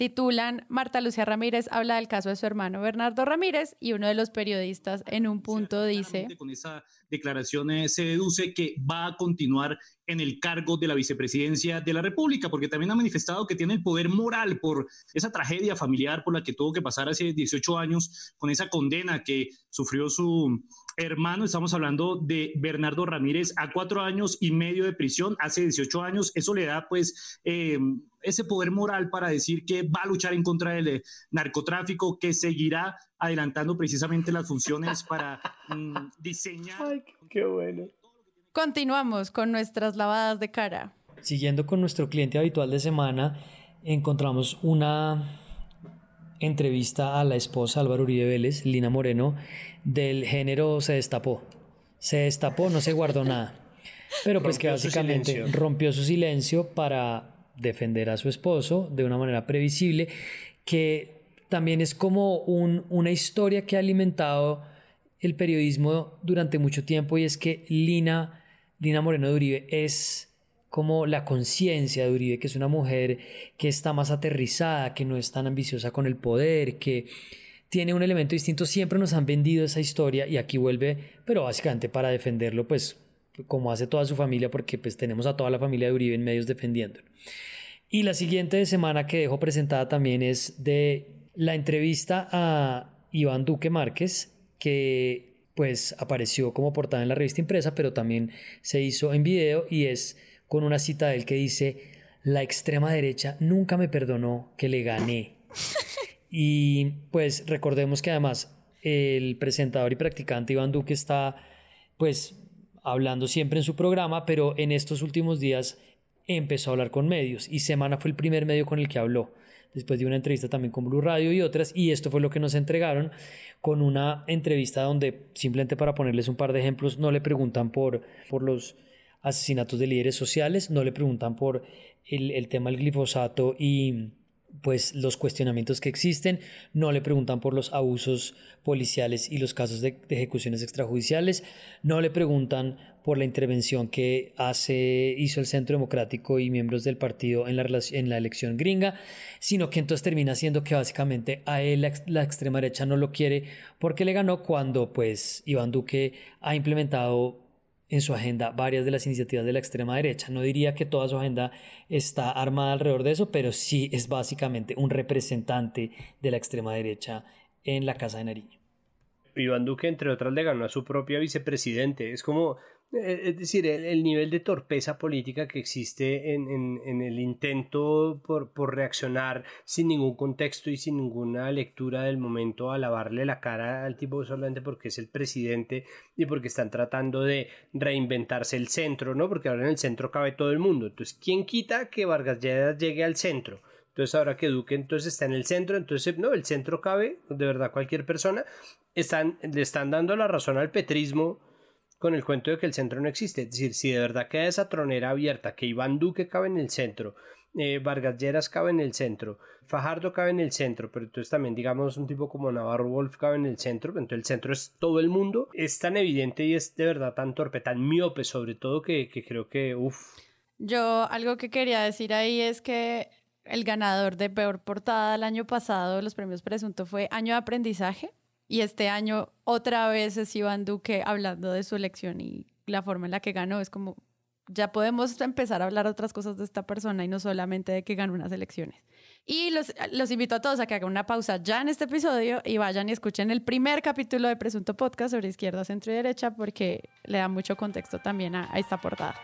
Speaker 1: titulan Marta Lucía Ramírez habla del caso de su hermano Bernardo Ramírez y uno de los periodistas en un punto dice...
Speaker 8: Con esa declaración eh, se deduce que va a continuar en el cargo de la vicepresidencia de la República, porque también ha manifestado que tiene el poder moral por esa tragedia familiar por la que tuvo que pasar hace 18 años con esa condena que sufrió su hermano. Estamos hablando de Bernardo Ramírez a cuatro años y medio de prisión hace 18 años. Eso le da pues... Eh, ese poder moral para decir que va a luchar en contra del narcotráfico, que seguirá adelantando precisamente las funciones [LAUGHS] para mm, diseñar.
Speaker 3: Ay, qué bueno.
Speaker 1: Continuamos con nuestras lavadas de cara.
Speaker 2: Siguiendo con nuestro cliente habitual de semana, encontramos una entrevista a la esposa Álvaro Uribe Vélez, Lina Moreno, del género Se destapó. Se destapó, no se guardó nada. [LAUGHS] Pero pues que básicamente rompió su silencio para defender a su esposo de una manera previsible, que también es como una historia que ha alimentado el periodismo durante mucho tiempo y es que Lina, Lina Moreno de Uribe es como la conciencia de Uribe, que es una mujer que está más aterrizada, que no es tan ambiciosa con el poder, que tiene un elemento distinto. Siempre nos han vendido esa historia y aquí vuelve, pero básicamente para defenderlo, pues como hace toda su familia, porque pues tenemos a toda la familia de Uribe en medios defendiéndolo. Y la siguiente semana que dejo presentada también es de la entrevista a Iván Duque Márquez, que pues apareció como portada en la revista impresa, pero también se hizo en video y es con una cita de él que dice, la extrema derecha nunca me perdonó que le gané. Y pues recordemos que además el presentador y practicante Iván Duque está pues hablando siempre en su programa, pero en estos últimos días empezó a hablar con medios y Semana fue el primer medio con el que habló. Después de una entrevista también con Blue Radio y otras, y esto fue lo que nos entregaron con una entrevista donde, simplemente para ponerles un par de ejemplos, no le preguntan por, por los asesinatos de líderes sociales, no le preguntan por el, el tema del glifosato y pues los cuestionamientos que existen, no le preguntan por los abusos policiales y los casos de, ejecuciones extrajudiciales, no le preguntan por la intervención que hace, hizo el Centro Democrático y miembros del partido en la, en la elección gringa, sino que entonces termina siendo que básicamente a él la, la extrema derecha no lo quiere porque le ganó cuando pues Iván Duque ha implementado en su agenda varias de las iniciativas de la extrema derecha. No diría que toda su agenda está armada alrededor de eso, pero sí es básicamente un representante de la extrema derecha en la Casa de Nariño.
Speaker 3: Iván Duque, entre otras, le ganó a su propia vicepresidente. Es como es decir, el, nivel de torpeza política que existe en, el intento por, reaccionar sin ningún contexto y sin ninguna lectura del momento a lavarle la cara al tipo solamente porque es el presidente y porque están tratando de reinventarse el centro, ¿no? Porque ahora en el centro cabe todo el mundo. Entonces, ¿quién quita que Vargas Lleras llegue al centro? Entonces ahora que Duque entonces está en el centro, entonces no, el centro cabe, de verdad cualquier persona, están, le están dando la razón al petrismo con el cuento de que el centro no existe. Es decir, si de verdad queda esa tronera abierta, que Iván Duque cabe en el centro, eh, Vargas Lleras cabe en el centro, Fajardo cabe en el centro, pero entonces también digamos un tipo como Navarro Wolf cabe en el centro, entonces el centro es todo el mundo, es tan evidente y es de verdad tan torpe, tan miope sobre todo que, que creo que, uff.
Speaker 1: Yo algo que quería decir ahí es que el ganador de peor portada el año pasado, los premios presunto, fue año de aprendizaje y este año otra vez es Iván Duque hablando de su elección y la forma en la que ganó. Es como, ya podemos empezar a hablar otras cosas de esta persona y no solamente de que ganó unas elecciones. Y los, los invito a todos a que hagan una pausa ya en este episodio y vayan y escuchen el primer capítulo de Presunto Podcast sobre izquierda, centro y derecha porque le da mucho contexto también a, a esta portada.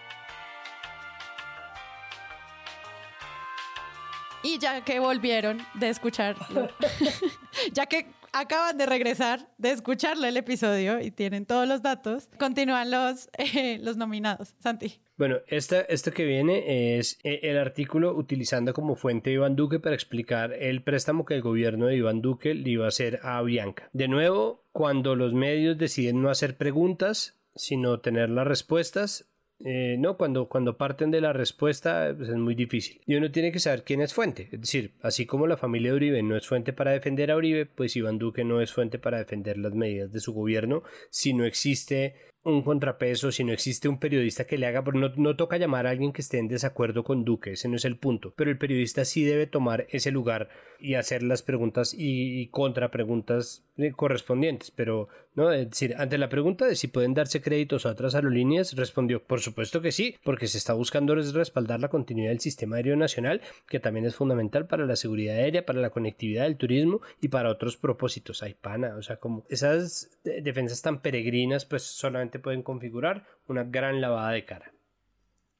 Speaker 1: Y ya que volvieron de escuchar, [LAUGHS] [LAUGHS] ya que acaban de regresar de escucharle el episodio y tienen todos los datos, continúan los, [LAUGHS] eh, los nominados. Santi.
Speaker 3: Bueno, esta, esto que viene es eh, el artículo utilizando como fuente Iván Duque para explicar el préstamo que el gobierno de Iván Duque le iba a hacer a Bianca. De nuevo, cuando los medios deciden no hacer preguntas, sino tener las respuestas, Eh, no, cuando, cuando parten de la respuesta pues, es muy difícil. Y uno tiene que saber quién es fuente. Es decir, así como la familia de Uribe no es fuente para defender a Uribe, pues Iván Duque no es fuente para defender las medidas de su gobierno si no existe un contrapeso, si no existe un periodista que le haga, pero no, no, toca llamar a alguien que esté en desacuerdo con Duque, ese no es el punto, pero el periodista sí debe tomar ese lugar y hacer las preguntas y, y contrapreguntas eh, correspondientes, pero no, es decir, ante la pregunta de si pueden darse créditos a otras aerolíneas, respondió, por supuesto que sí, porque se está buscando respaldar la continuidad del sistema aéreo nacional, que también es fundamental para la seguridad aérea, para la conectividad del turismo y para otros propósitos. Hay pana, o sea, como esas defensas tan peregrinas, pues solamente pueden configurar una gran lavada de cara.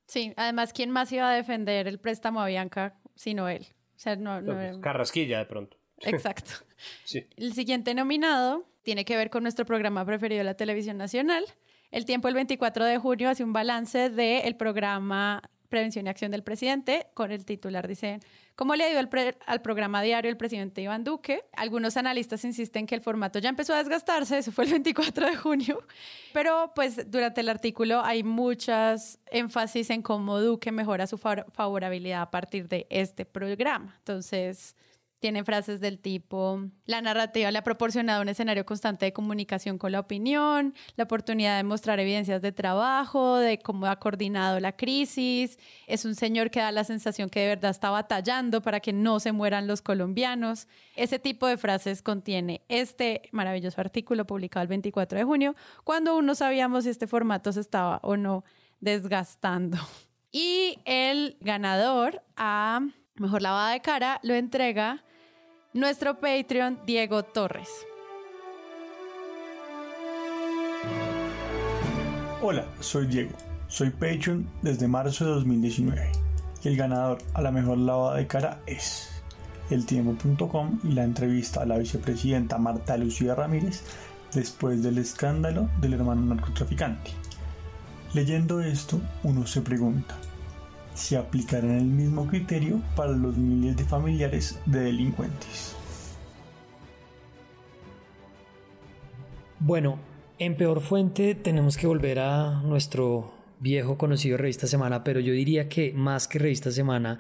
Speaker 1: Sí, además, ¿quién más iba a defender el préstamo a Bianca sino él? O sea, no, no...
Speaker 3: Pues, Carrasquilla de pronto. [LAUGHS]
Speaker 1: Exacto.
Speaker 3: Sí.
Speaker 1: El siguiente nominado tiene que ver con nuestro programa preferido de la televisión nacional. El tiempo el 24 de junio hace un balance del programa Prevención y Acción del Presidente, con el titular dice, ¿cómo le ha ido al, al, programa diario el presidente Iván Duque? Algunos analistas insisten que el formato ya empezó a desgastarse, eso fue el [LAUGHS] 24 de junio, pero pues durante el artículo hay muchas énfasis en cómo Duque mejora su favorabilidad a partir de este programa. Entonces, tienen frases del tipo, la narrativa le ha proporcionado un escenario constante de comunicación con la opinión, la oportunidad de mostrar evidencias de trabajo, de cómo ha coordinado la crisis, es un señor que da la sensación que de verdad está batallando para que no se mueran los colombianos. Ese tipo de frases contiene este maravilloso artículo publicado el 24 de junio, cuando uno sabíamos si este formato se estaba o no desgastando. Y el ganador a Mejor Lavada de Cara lo entrega nuestro Patreon Diego Torres.
Speaker 9: Hola, soy Diego. Soy Patreon desde marzo de 2019 y el ganador a la mejor lavada de cara es eltiempo.com y la entrevista a la vicepresidenta Marta Lucía Ramírez después del escándalo del hermano narcotraficante. Leyendo esto, uno se pregunta, se aplicarán el mismo criterio para los miles de familiares de delincuentes.
Speaker 2: Bueno, en peor fuente tenemos que volver a nuestro viejo conocido Revista Semana, pero yo diría que más que Revista Semana,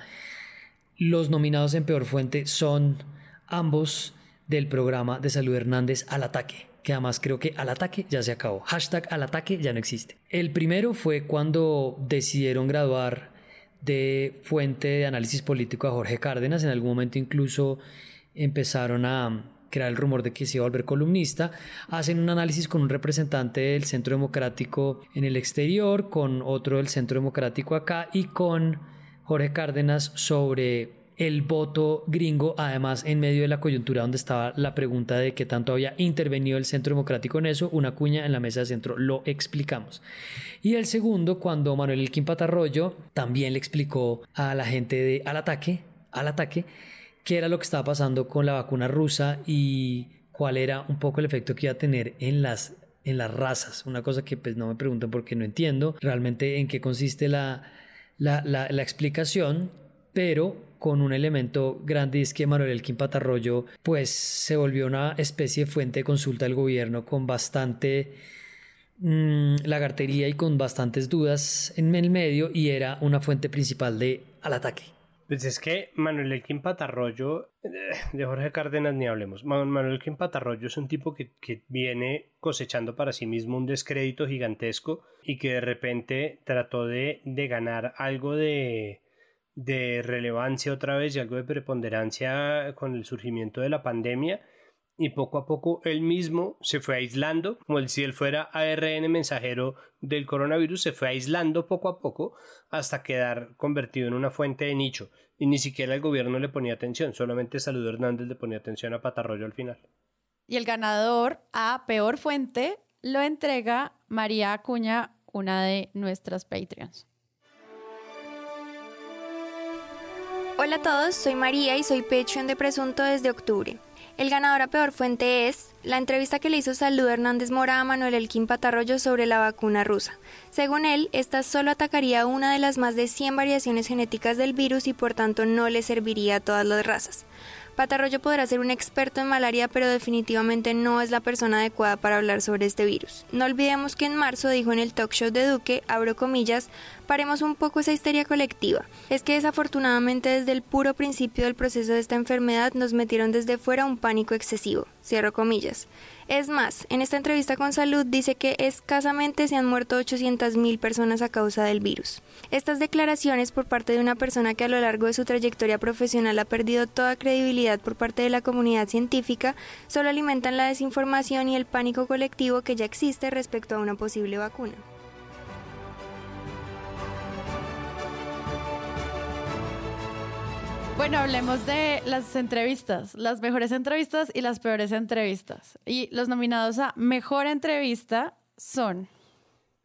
Speaker 2: los nominados en peor fuente son ambos del programa de Salud Hernández al ataque que además creo que al ataque ya se acabó. Hashtag al ataque ya no existe. El primero fue cuando decidieron graduar de fuente de análisis político a Jorge Cárdenas. En algún momento incluso empezaron a crear el rumor de que se iba a volver columnista. Hacen un análisis con un representante del Centro Democrático en el exterior, con otro del Centro Democrático acá y con Jorge Cárdenas sobre el voto gringo, además en medio de la coyuntura donde estaba la pregunta de qué tanto había intervenido el Centro Democrático en eso, una cuña en la mesa de centro, lo explicamos. Y el segundo, cuando Manuel Elquín Patarroyo también le explicó a la gente al ataque, al ataque, qué era lo que estaba pasando con la vacuna rusa y cuál era un poco el efecto que iba a tener en las en las razas, una cosa que pues no me preguntan porque no entiendo realmente en qué consiste la, la, la, la explicación, pero con un elemento grande es que Manuel Elkin Patarroyo pues se volvió una especie de fuente de consulta del gobierno con bastante mmm, lagartería y con bastantes dudas en el medio y era una fuente principal de al ataque.
Speaker 3: Pues es que Manuel Elkin Patarroyo, eh, de Jorge Cárdenas ni hablemos, Manuel Elkin Patarroyo es un tipo que, que viene cosechando para sí mismo un descrédito gigantesco y que de repente trató de, de ganar algo de, de relevancia otra vez y algo de preponderancia con el surgimiento de la pandemia y poco a poco él mismo se fue aislando, como si él fuera ARN mensajero del coronavirus, se fue aislando poco a poco hasta quedar convertido en una fuente de nicho y ni siquiera el gobierno le ponía atención, solamente Salud Hernández le ponía atención a Patarroyo al final.
Speaker 1: Y el ganador a peor fuente lo entrega María Acuña, una de nuestras Patreons.
Speaker 10: Hola a todos, soy María y soy Patreon de Presunto desde octubre. El ganador a peor fuente es la entrevista que le hizo Salud Hernández Mora a Manuel Elquín Patarroyo sobre la vacuna rusa. Según él, esta solo atacaría una de las más de 100 variaciones genéticas del virus y por tanto no le serviría a todas las razas. Patarroyo podrá ser un experto en malaria, pero definitivamente no es la persona adecuada para hablar sobre este virus. No olvidemos que en marzo dijo en el talk show de Duque, abro comillas, paremos un poco esa histeria colectiva. Es que desafortunadamente desde el puro principio del proceso de esta enfermedad nos metieron desde fuera un pánico excesivo. Cierro comillas. Es más, en esta entrevista con Salud dice que escasamente se han muerto 800.000 personas a causa del virus. Estas declaraciones por parte de una persona que a lo largo de su trayectoria profesional ha perdido toda credibilidad por parte de la comunidad científica solo alimentan la desinformación y el pánico colectivo que ya existe respecto a una posible vacuna.
Speaker 1: Bueno, hablemos de las entrevistas, las mejores entrevistas y las peores entrevistas. Y los nominados a Mejor Entrevista son...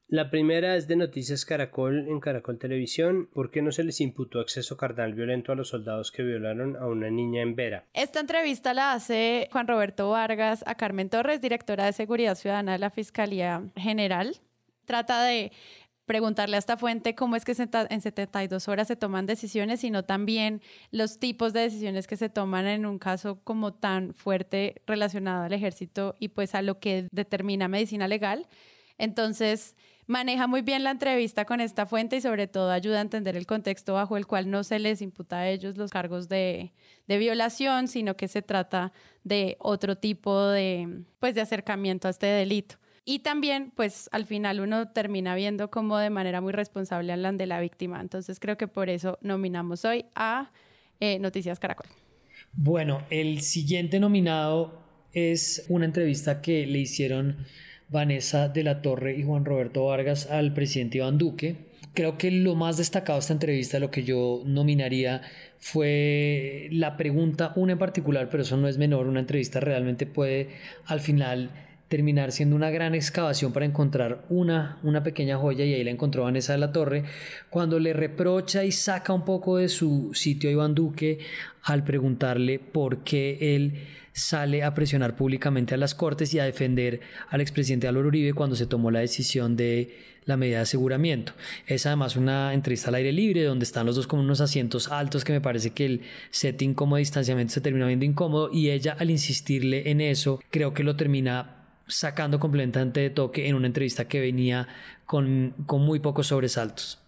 Speaker 3: La primera es de Noticias Caracol en Caracol Televisión. ¿Por qué no se les imputó acceso carnal violento a los soldados que violaron a una niña en Vera?
Speaker 1: Esta entrevista la hace Juan Roberto Vargas a Carmen Torres, directora de Seguridad Ciudadana de la Fiscalía General. Trata de preguntarle a esta fuente cómo es que en 72 horas se toman decisiones, sino también los tipos de decisiones que se toman en un caso como tan fuerte relacionado al ejército y pues a lo que determina medicina legal. Entonces, maneja muy bien la entrevista con esta fuente y sobre todo ayuda a entender el contexto bajo el cual no se les imputa a ellos los cargos de, violación, sino que se trata de otro tipo de, pues, de acercamiento a este delito. Y también, pues al final uno termina viendo como de manera muy responsable hablan de la víctima. Entonces creo que por eso nominamos hoy a eh, Noticias Caracol.
Speaker 2: Bueno, el siguiente nominado es una entrevista que le hicieron Vanessa de la Torre y Juan Roberto Vargas al presidente Iván Duque. Creo que lo más destacado de esta entrevista, lo que yo nominaría, fue la pregunta, una en particular, pero eso no es menor, una entrevista realmente puede al final terminar siendo una gran excavación para encontrar una, una pequeña joya y ahí la encontró Vanessa de la Torre cuando le reprocha y saca un poco de su sitio a Iván Duque al preguntarle por qué él sale a presionar públicamente a las Cortes y a defender al expresidente Álvaro Uribe cuando se tomó la decisión de la medida de aseguramiento. Es además una entrevista al aire libre donde están los dos con unos asientos altos que me parece que el setting como distanciamiento se termina viendo incómodo y ella al insistirle en eso creo que lo termina sacando completamente de toque en una entrevista que venía con, con muy pocos sobresaltos.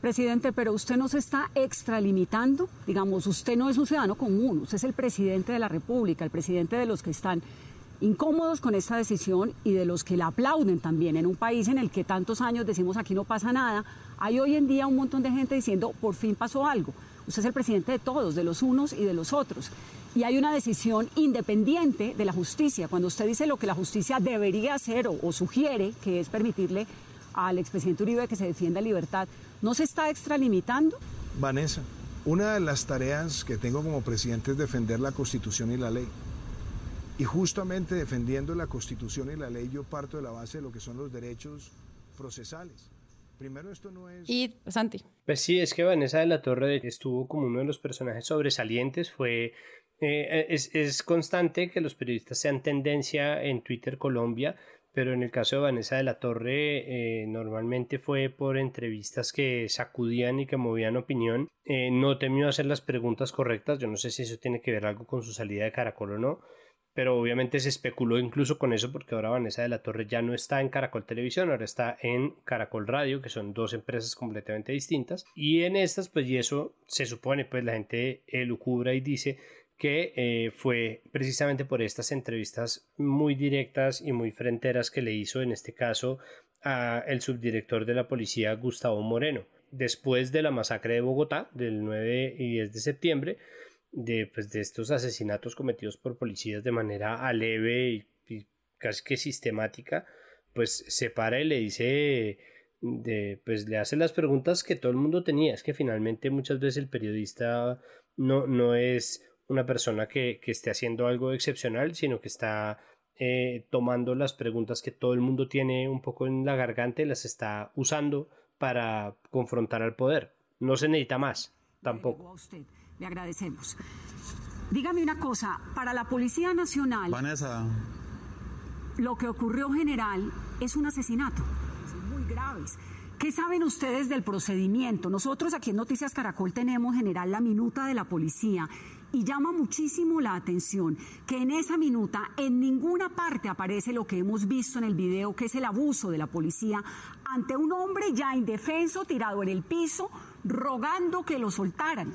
Speaker 11: Presidente, pero usted no se está extralimitando, digamos, usted no es un ciudadano común, usted es el presidente de la República, el presidente de los que están incómodos con esta decisión y de los que la aplauden también. En un país en el que tantos años decimos aquí no pasa nada, hay hoy en día un montón de gente diciendo por fin pasó algo. Usted es el presidente de todos, de los unos y de los otros y hay una decisión independiente de la justicia. Cuando usted dice lo que la justicia debería hacer o, sugiere, que es permitirle al expresidente Uribe que se defienda libertad, ¿no se está extralimitando?
Speaker 12: Vanessa, una de las tareas que tengo como presidente es defender la Constitución y la ley. Y justamente defendiendo la Constitución y la ley yo parto de la base de lo que son los derechos procesales. Primero, esto no es...
Speaker 1: Y Santi.
Speaker 3: Pues sí, es que Vanessa de la Torre estuvo como uno de los personajes sobresalientes, fue eh, es, es, constante que los periodistas sean tendencia en Twitter Colombia, pero en el caso de Vanessa de la Torre eh, normalmente fue por entrevistas que sacudían y que movían opinión. Eh, no temió hacer las preguntas correctas, yo no sé si eso tiene que ver algo con su salida de Caracol o no, pero obviamente se especuló incluso con eso porque ahora Vanessa de la Torre ya no está en Caracol Televisión, ahora está en Caracol Radio, que son dos empresas completamente distintas, y en estas pues y eso se supone pues la gente lucubra y dice que eh, fue precisamente por estas entrevistas muy directas y muy fronteras que le hizo en este caso a el subdirector de la policía Gustavo Moreno. Después de la masacre de Bogotá del 9 y 10 de septiembre, de, pues, de estos asesinatos cometidos por policías de manera aleve y, y casi que sistemática, pues se para y le dice de, pues le hace las preguntas que todo el mundo tenía. Es que finalmente muchas veces el periodista no, no es una persona que, esté haciendo algo excepcional, sino que está eh, tomando las preguntas que todo el mundo tiene un poco en la garganta y las está usando para confrontar al poder. No se necesita más, tampoco.
Speaker 11: usted. Le agradecemos. Dígame una cosa, para la Policía Nacional...
Speaker 12: Vanessa.
Speaker 11: Lo que ocurrió, general, es un asesinato. Son muy graves. ¿Qué saben ustedes del procedimiento? Nosotros aquí en Noticias Caracol tenemos, general, la minuta de la policía Y llama muchísimo la atención que en esa minuta en ninguna parte aparece lo que hemos visto en el video, que es el abuso de la policía ante un hombre ya indefenso, tirado en el piso, rogando que lo soltaran.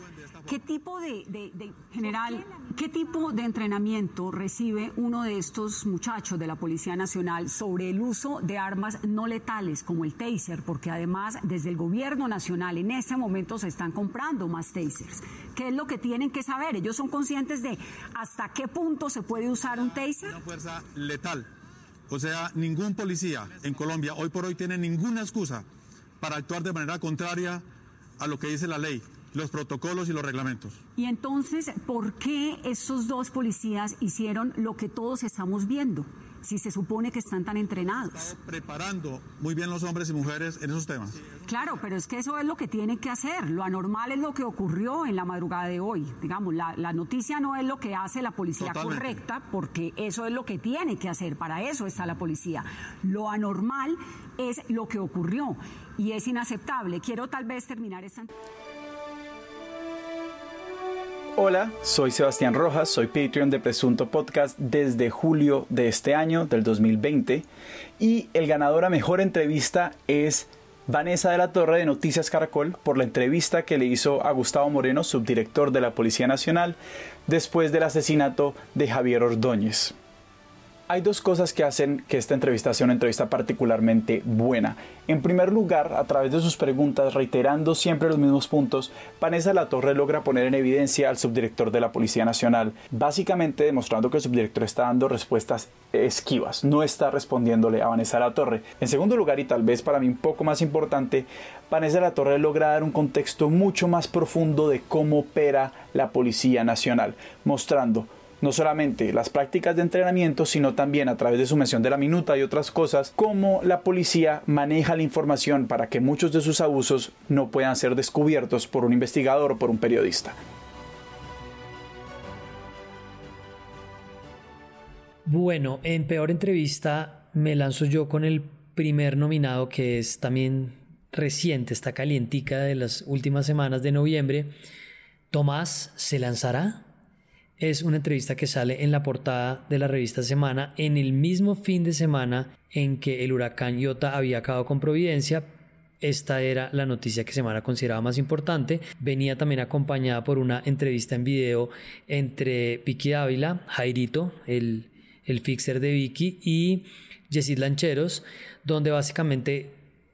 Speaker 11: ¿Qué tipo de, general, qué tipo de entrenamiento recibe uno de estos muchachos de la Policía Nacional sobre el uso de armas no letales como el taser? Porque además desde el gobierno nacional en este momento se están comprando más tasers. ¿Qué es lo que tienen que saber? Ellos son conscientes de hasta qué punto se puede usar un taser.
Speaker 13: Una fuerza letal. O sea, ningún policía en Colombia hoy por hoy tiene ninguna excusa para actuar de manera contraria a lo que dice la ley los protocolos y los reglamentos.
Speaker 11: Y entonces, ¿por qué esos dos policías hicieron lo que todos estamos viendo? Si se supone que están tan entrenados.
Speaker 13: preparando muy bien los hombres y mujeres en esos temas.
Speaker 11: Claro, pero es que eso es lo que tienen que hacer. Lo anormal es lo que ocurrió en la madrugada de hoy. Digamos, la, noticia no es lo que hace la policía correcta, porque eso es lo que tiene que hacer. Para eso está la policía. Lo anormal es lo que ocurrió y es inaceptable. Quiero tal vez terminar esta.
Speaker 14: Hola, soy Sebastián Rojas, soy Patreon de Presunto Podcast desde julio de este año, del 2020, y el ganador a mejor entrevista es Vanessa de la Torre de Noticias Caracol por la entrevista que le hizo a Gustavo Moreno, subdirector de la Policía Nacional, después del asesinato de Javier Ordóñez. Hay dos cosas que hacen que esta entrevista sea una entrevista particularmente buena. En primer lugar, a través de sus preguntas, reiterando siempre los mismos puntos, Vanessa La Torre logra poner en evidencia al subdirector de la Policía Nacional, básicamente demostrando que el subdirector está dando respuestas esquivas, no está respondiéndole a Vanessa La Torre. En segundo lugar, y tal vez para mí un poco más importante, Vanessa La Torre logra dar un contexto mucho más profundo de cómo opera la Policía Nacional, mostrando no solamente las prácticas de entrenamiento, sino también a través de su mención de la minuta y otras cosas, cómo la policía maneja la información para que muchos de sus abusos no puedan ser descubiertos por un investigador o por un periodista.
Speaker 2: Bueno, en peor entrevista me lanzo yo con el primer nominado que es también reciente, está calientica de las últimas semanas de noviembre. Tomás se lanzará es una entrevista que sale en la portada de la revista Semana en el mismo fin de semana en que el huracán Iota había acabado con Providencia. Esta era la noticia que Semana consideraba más importante. Venía también acompañada por una entrevista en video entre Vicky Dávila, Jairito, el, el fixer de Vicky, y Jessit Lancheros, donde básicamente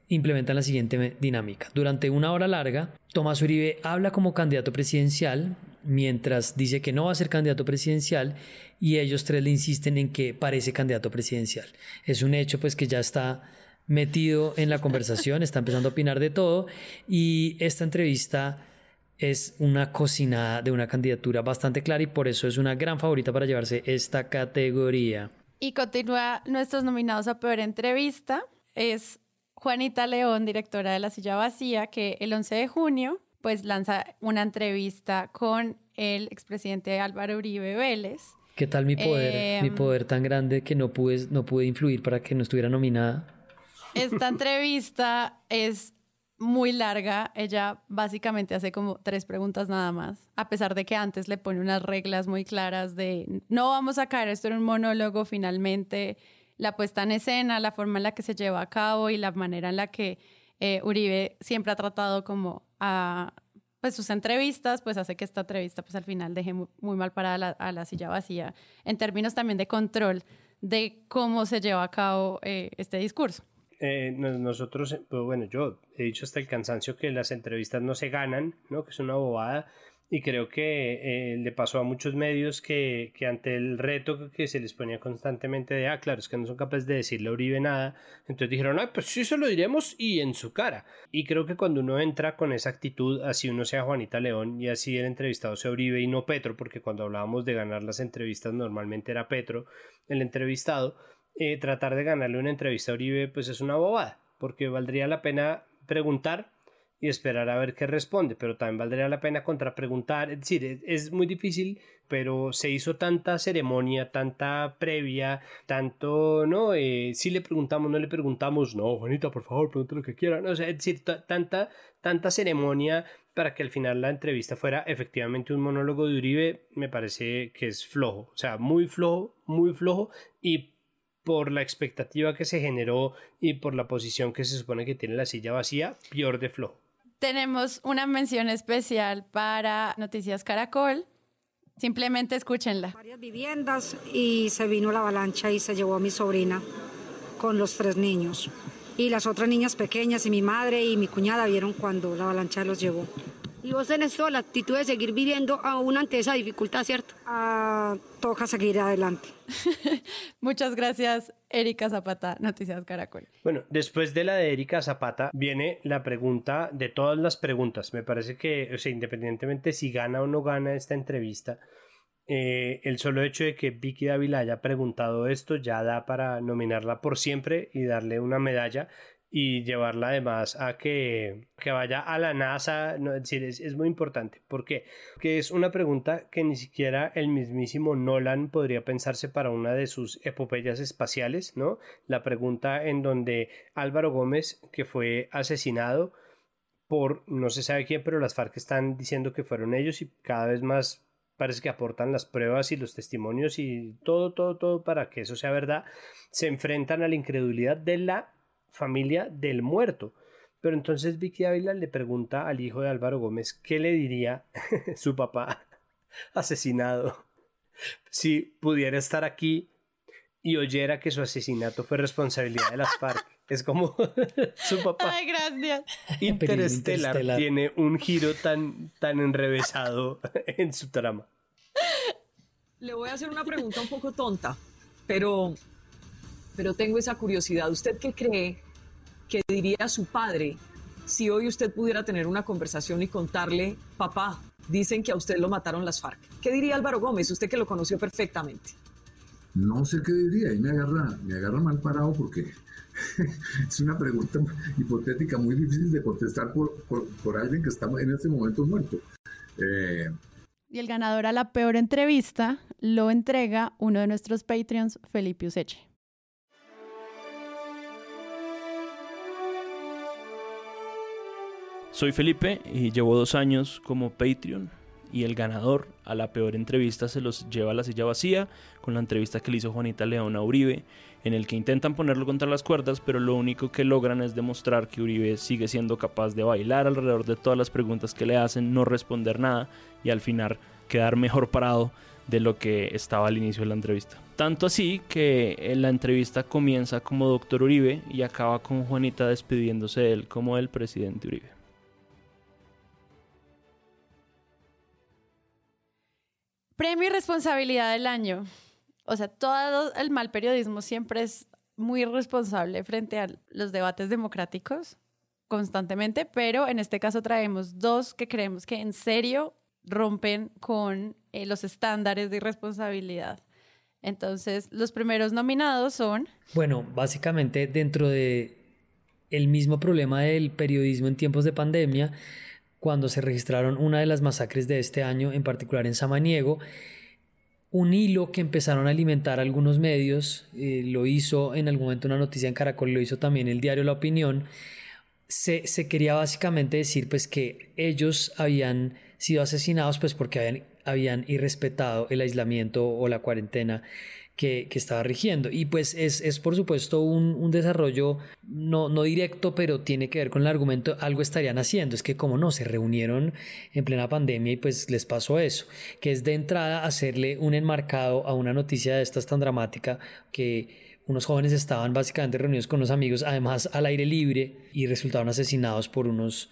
Speaker 2: implementan la siguiente dinámica. Durante una hora larga, Tomás Uribe habla como candidato presidencial, mientras dice que no va a ser candidato presidencial y ellos tres le insisten en que parece candidato presidencial. Es un hecho pues que ya está metido en la conversación, está empezando a opinar de todo y esta entrevista es una cocinada de una candidatura bastante clara y por eso es una gran favorita para llevarse esta categoría.
Speaker 1: Y continúa nuestros nominados a peor entrevista. Es Juanita León, directora de La Silla Vacía, que el 11 de junio pues lanza una entrevista con el expresidente Álvaro Uribe Vélez.
Speaker 2: ¿Qué tal mi poder? mi em, poder tan grande que no pude, no pude influir para que no estuviera nominada.
Speaker 1: Esta entrevista es muy larga. Ella básicamente hace como tres preguntas nada más, a pesar de que antes le pone unas reglas muy claras de no vamos a caer esto en un monólogo finalmente. La puesta en escena, la forma en la que se lleva a cabo y la manera en la que eh, Uribe siempre ha tratado como a pues sus entrevistas, pues hace que esta entrevista pues al final deje muy, mal parada a la silla vacía, en términos también de control de cómo se lleva a cabo eh, este discurso.
Speaker 3: Eh, nosotros, pues, bueno, yo he dicho hasta el cansancio que las entrevistas no se ganan, ¿no? que es una bobada, y creo que eh, le pasó a muchos medios que, que, ante el reto que se les ponía constantemente de, ah, claro, es que no son capaces de decirle a Uribe nada, entonces dijeron, ah, pues sí se lo diremos y en su cara. Y creo que cuando uno entra con esa actitud, así uno sea Juanita León y así el entrevistado sea Uribe y no Petro, porque cuando hablábamos de ganar las entrevistas normalmente era Petro el entrevistado, eh, tratar de ganarle una entrevista a Uribe pues es una bobada, porque valdría la pena preguntar y esperar a ver qué responde, pero también valdría la pena contrapreguntar, es decir, es, muy difícil, pero se hizo tanta ceremonia, tanta previa, tanto, ¿no? Eh, si le preguntamos, no le preguntamos, no, Juanita, por favor, pregunte lo que quiera, no, o sea, es decir, tanta, tanta ceremonia para que al final la entrevista fuera efectivamente un monólogo de Uribe, me parece que es flojo, o sea, muy flojo, muy flojo y por la expectativa que se generó y por la posición que se supone que tiene la silla vacía, peor de flojo.
Speaker 1: Tenemos una mención especial para Noticias Caracol. Simplemente escúchenla.
Speaker 15: Varias viviendas y se vino la avalancha y se llevó a mi sobrina con los tres niños. Y las otras niñas pequeñas y mi madre y mi cuñada vieron cuando la avalancha los llevó.
Speaker 16: Y vos tenés toda la actitud de seguir viviendo aún ante esa dificultad, ¿cierto?
Speaker 15: Ah, toca seguir adelante. [LAUGHS]
Speaker 1: Muchas gracias, Erika Zapata, Noticias Caracol.
Speaker 3: Bueno, después de la de Erika Zapata viene la pregunta de todas las preguntas. Me parece que, o sea, independientemente si gana o no gana esta entrevista, eh, el solo hecho de que Vicky Dávila haya preguntado esto ya da para nominarla por siempre y darle una medalla y llevarla además a que, que vaya a la NASA. Es decir, es, muy importante. ¿Por qué? Porque es una pregunta que ni siquiera el mismísimo Nolan podría pensarse para una de sus epopeyas espaciales, ¿no? La pregunta en donde Álvaro Gómez, que fue asesinado por no se sabe quién, pero las FARC están diciendo que fueron ellos y cada vez más parece que aportan las pruebas y los testimonios y todo, todo, todo para que eso sea verdad, se enfrentan a la incredulidad de la familia del muerto. Pero entonces Vicky Ávila le pregunta al hijo de Álvaro Gómez qué le diría [LAUGHS] su papá asesinado si pudiera estar aquí y oyera que su asesinato fue responsabilidad de las FARC. Es como [LAUGHS] su papá.
Speaker 1: Ay, gracias.
Speaker 3: Interstellar, tiene un giro tan, tan enrevesado [LAUGHS] en su trama.
Speaker 17: Le voy a hacer una pregunta un poco tonta, pero, pero tengo esa curiosidad. ¿Usted qué cree que diría su padre si hoy usted pudiera tener una conversación y contarle, papá, dicen que a usted lo mataron las FARC? ¿Qué diría Álvaro Gómez, usted que lo conoció perfectamente?
Speaker 18: No sé qué diría, y me agarra, me agarra mal parado porque [LAUGHS] es una pregunta hipotética muy difícil de contestar por, por, alguien que está en este momento muerto.
Speaker 1: Eh, y el ganador a la peor entrevista lo entrega uno de nuestros Patreons, Felipe Useche.
Speaker 19: Soy Felipe y llevo dos años como Patreon y el ganador a la peor entrevista se los lleva a la silla vacía con la entrevista que le hizo Juanita León a Uribe en el que intentan ponerlo contra las cuerdas pero lo único que logran es demostrar que Uribe sigue siendo capaz de bailar alrededor de todas las preguntas que le hacen, no responder nada y al final quedar mejor parado de lo que estaba al inicio de la entrevista. Tanto así que la entrevista comienza como doctor Uribe y acaba con Juanita despidiéndose de él como el presidente Uribe.
Speaker 1: Premio y responsabilidad del año. O sea, todo el mal periodismo siempre es muy responsable frente a los debates democráticos constantemente, pero en este caso traemos dos que creemos que en serio rompen con eh, los estándares de irresponsabilidad. Entonces, los primeros nominados son...
Speaker 2: Bueno, básicamente dentro de el mismo problema del periodismo en tiempos de pandemia, cuando se registraron una de las masacres de este año, en particular en Samaniego. Un hilo que empezaron a alimentar algunos medios, eh, lo hizo en algún momento una noticia en Caracol, lo hizo también el diario La Opinión, se, se quería básicamente decir pues que ellos habían sido asesinados pues porque habían, habían irrespetado el aislamiento o la cuarentena que, estaba rigiendo. Y pues es, es por supuesto un, un, desarrollo no, no directo, pero tiene que ver con el argumento, algo estarían haciendo. Es que como no, se reunieron en plena pandemia y pues les pasó eso, que es de entrada hacerle un enmarcado a una noticia de estas tan dramática que unos jóvenes estaban básicamente reunidos con unos amigos, además al aire libre, y resultaron asesinados por unos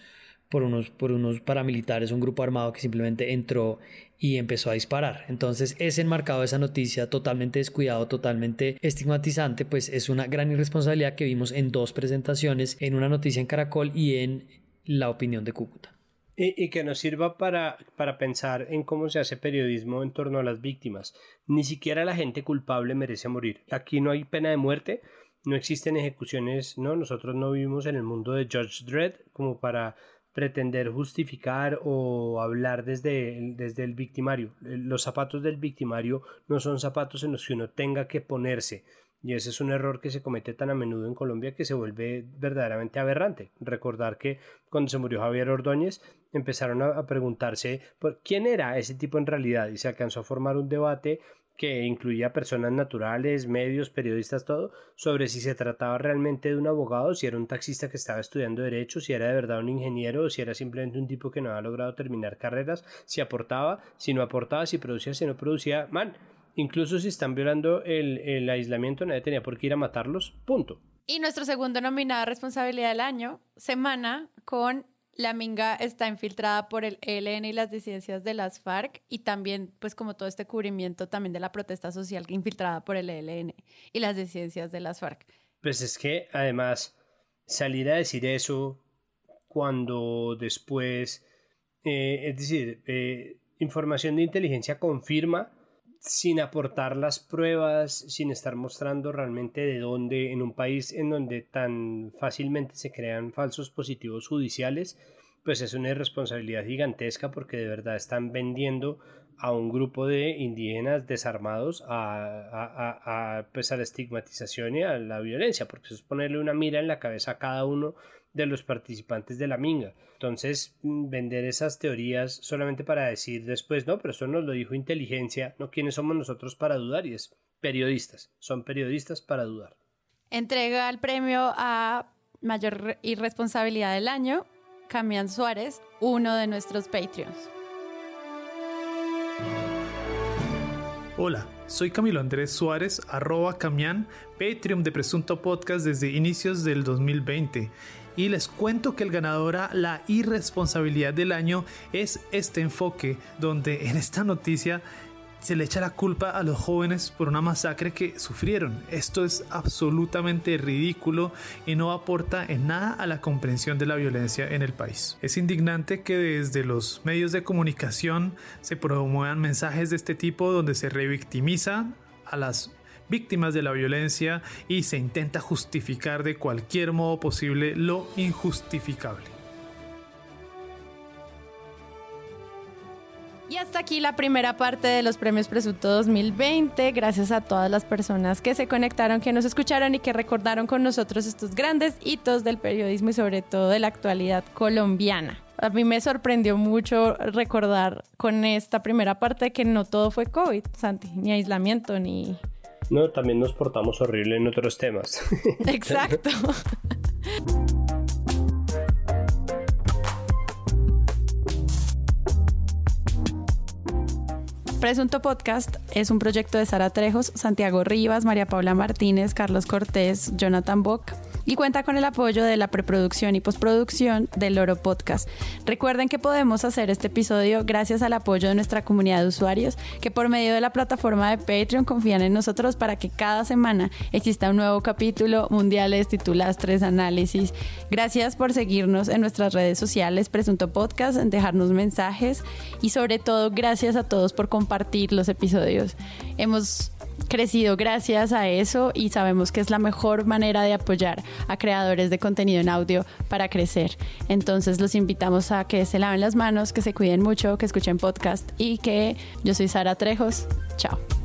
Speaker 2: por unos, por unos paramilitares, un grupo armado que simplemente entró y empezó a disparar. Entonces, ese enmarcado esa noticia, totalmente descuidado, totalmente estigmatizante, pues es una gran irresponsabilidad que vimos en dos presentaciones, en una noticia en Caracol y en La Opinión de Cúcuta.
Speaker 3: Y, que nos sirva para, para pensar en cómo se hace periodismo en torno a las víctimas. Ni siquiera la gente culpable merece morir. Aquí no hay pena de muerte, no existen ejecuciones, no, nosotros no vivimos en el mundo de George Dredd como para pretender justificar o hablar desde el, desde el victimario. Los zapatos del victimario no son zapatos en los que uno tenga que ponerse. Y ese es un error que se comete tan a menudo en Colombia que se vuelve verdaderamente aberrante. Recordar que cuando se murió Javier Ordóñez empezaron a, preguntarse por quién era ese tipo en realidad y se alcanzó a formar un debate que incluía personas naturales, medios, periodistas, todo, sobre si se trataba realmente de un abogado, si era un taxista que estaba estudiando derecho, si era de verdad un ingeniero o si era simplemente un tipo que no había logrado terminar carreras, si aportaba, si no aportaba, si producía, si no producía. Man, incluso si están violando el, el aislamiento, nadie tenía por qué ir a matarlos, punto.
Speaker 1: Y nuestro segundo nominado responsabilidad del año, semana con la Minga está infiltrada por el ELN y las disidencias de las FARC y también, pues como todo este cubrimiento también de la protesta social infiltrada por el ELN y las disidencias de las FARC.
Speaker 3: Pues es que además salir a decir eso cuando después, eh, es decir, eh, información de inteligencia confirma sin aportar las pruebas, sin estar mostrando realmente de dónde, en un país en donde tan fácilmente se crean falsos positivos judiciales, pues es una irresponsabilidad gigantesca porque de verdad están vendiendo a un grupo de indígenas desarmados a, a, pues a la estigmatización y a la violencia, porque eso es ponerle una mira en la cabeza a cada uno de los participantes de la minga. Entonces, mm, vender esas teorías solamente para decir después, no, pero eso nos lo dijo inteligencia, no, ¿quiénes somos nosotros para dudar? Y es periodistas, son periodistas para dudar.
Speaker 1: Entrega el premio a mayor irresponsabilidad del año, Camián Suárez, uno de nuestros Patreons.
Speaker 20: Hola, soy Camilo Andrés Suárez, arroba Camián, Patreon de Presunto Podcast desde inicios del 2020 y les cuento que el ganador a la irresponsabilidad del año es este enfoque, donde en esta noticia se le echa la culpa a los jóvenes por una masacre que sufrieron. Esto es absolutamente ridículo y no aporta en nada a la comprensión de la violencia en el país. Es indignante que desde los medios de comunicación se promuevan mensajes de este tipo donde se revictimiza a las víctimas de la violencia y se intenta justificar de cualquier modo posible lo injustificable.
Speaker 1: Y hasta aquí la primera parte de los premios Presunto 2020. Gracias a todas las personas que se conectaron, que nos escucharon y que recordaron con nosotros estos grandes hitos del periodismo y sobre todo de la actualidad colombiana. A mí me sorprendió mucho recordar con esta primera parte que no todo fue COVID, Santi, ni aislamiento, ni
Speaker 3: no, también nos portamos horrible en otros temas. [LAUGHS]
Speaker 1: Exacto. Presunto Podcast es un proyecto de Sara Trejos, Santiago Rivas, María Paula Martínez, Carlos Cortés, Jonathan Bock y cuenta con el apoyo de la preproducción y postproducción del Loro Podcast. Recuerden que podemos hacer este episodio gracias al apoyo de nuestra comunidad de usuarios que por medio de la plataforma de Patreon confían en nosotros para que cada semana exista un nuevo capítulo mundiales tituladas tres análisis. Gracias por seguirnos en nuestras redes sociales, Presunto Podcast, en dejarnos mensajes y sobre todo gracias a todos por compartir los episodios. Hemos crecido gracias a eso y sabemos que es la mejor manera de apoyar a creadores de contenido en audio para crecer. Entonces los invitamos a que se laven las manos, que se cuiden mucho, que escuchen podcast y que yo soy Sara Trejos. Chao.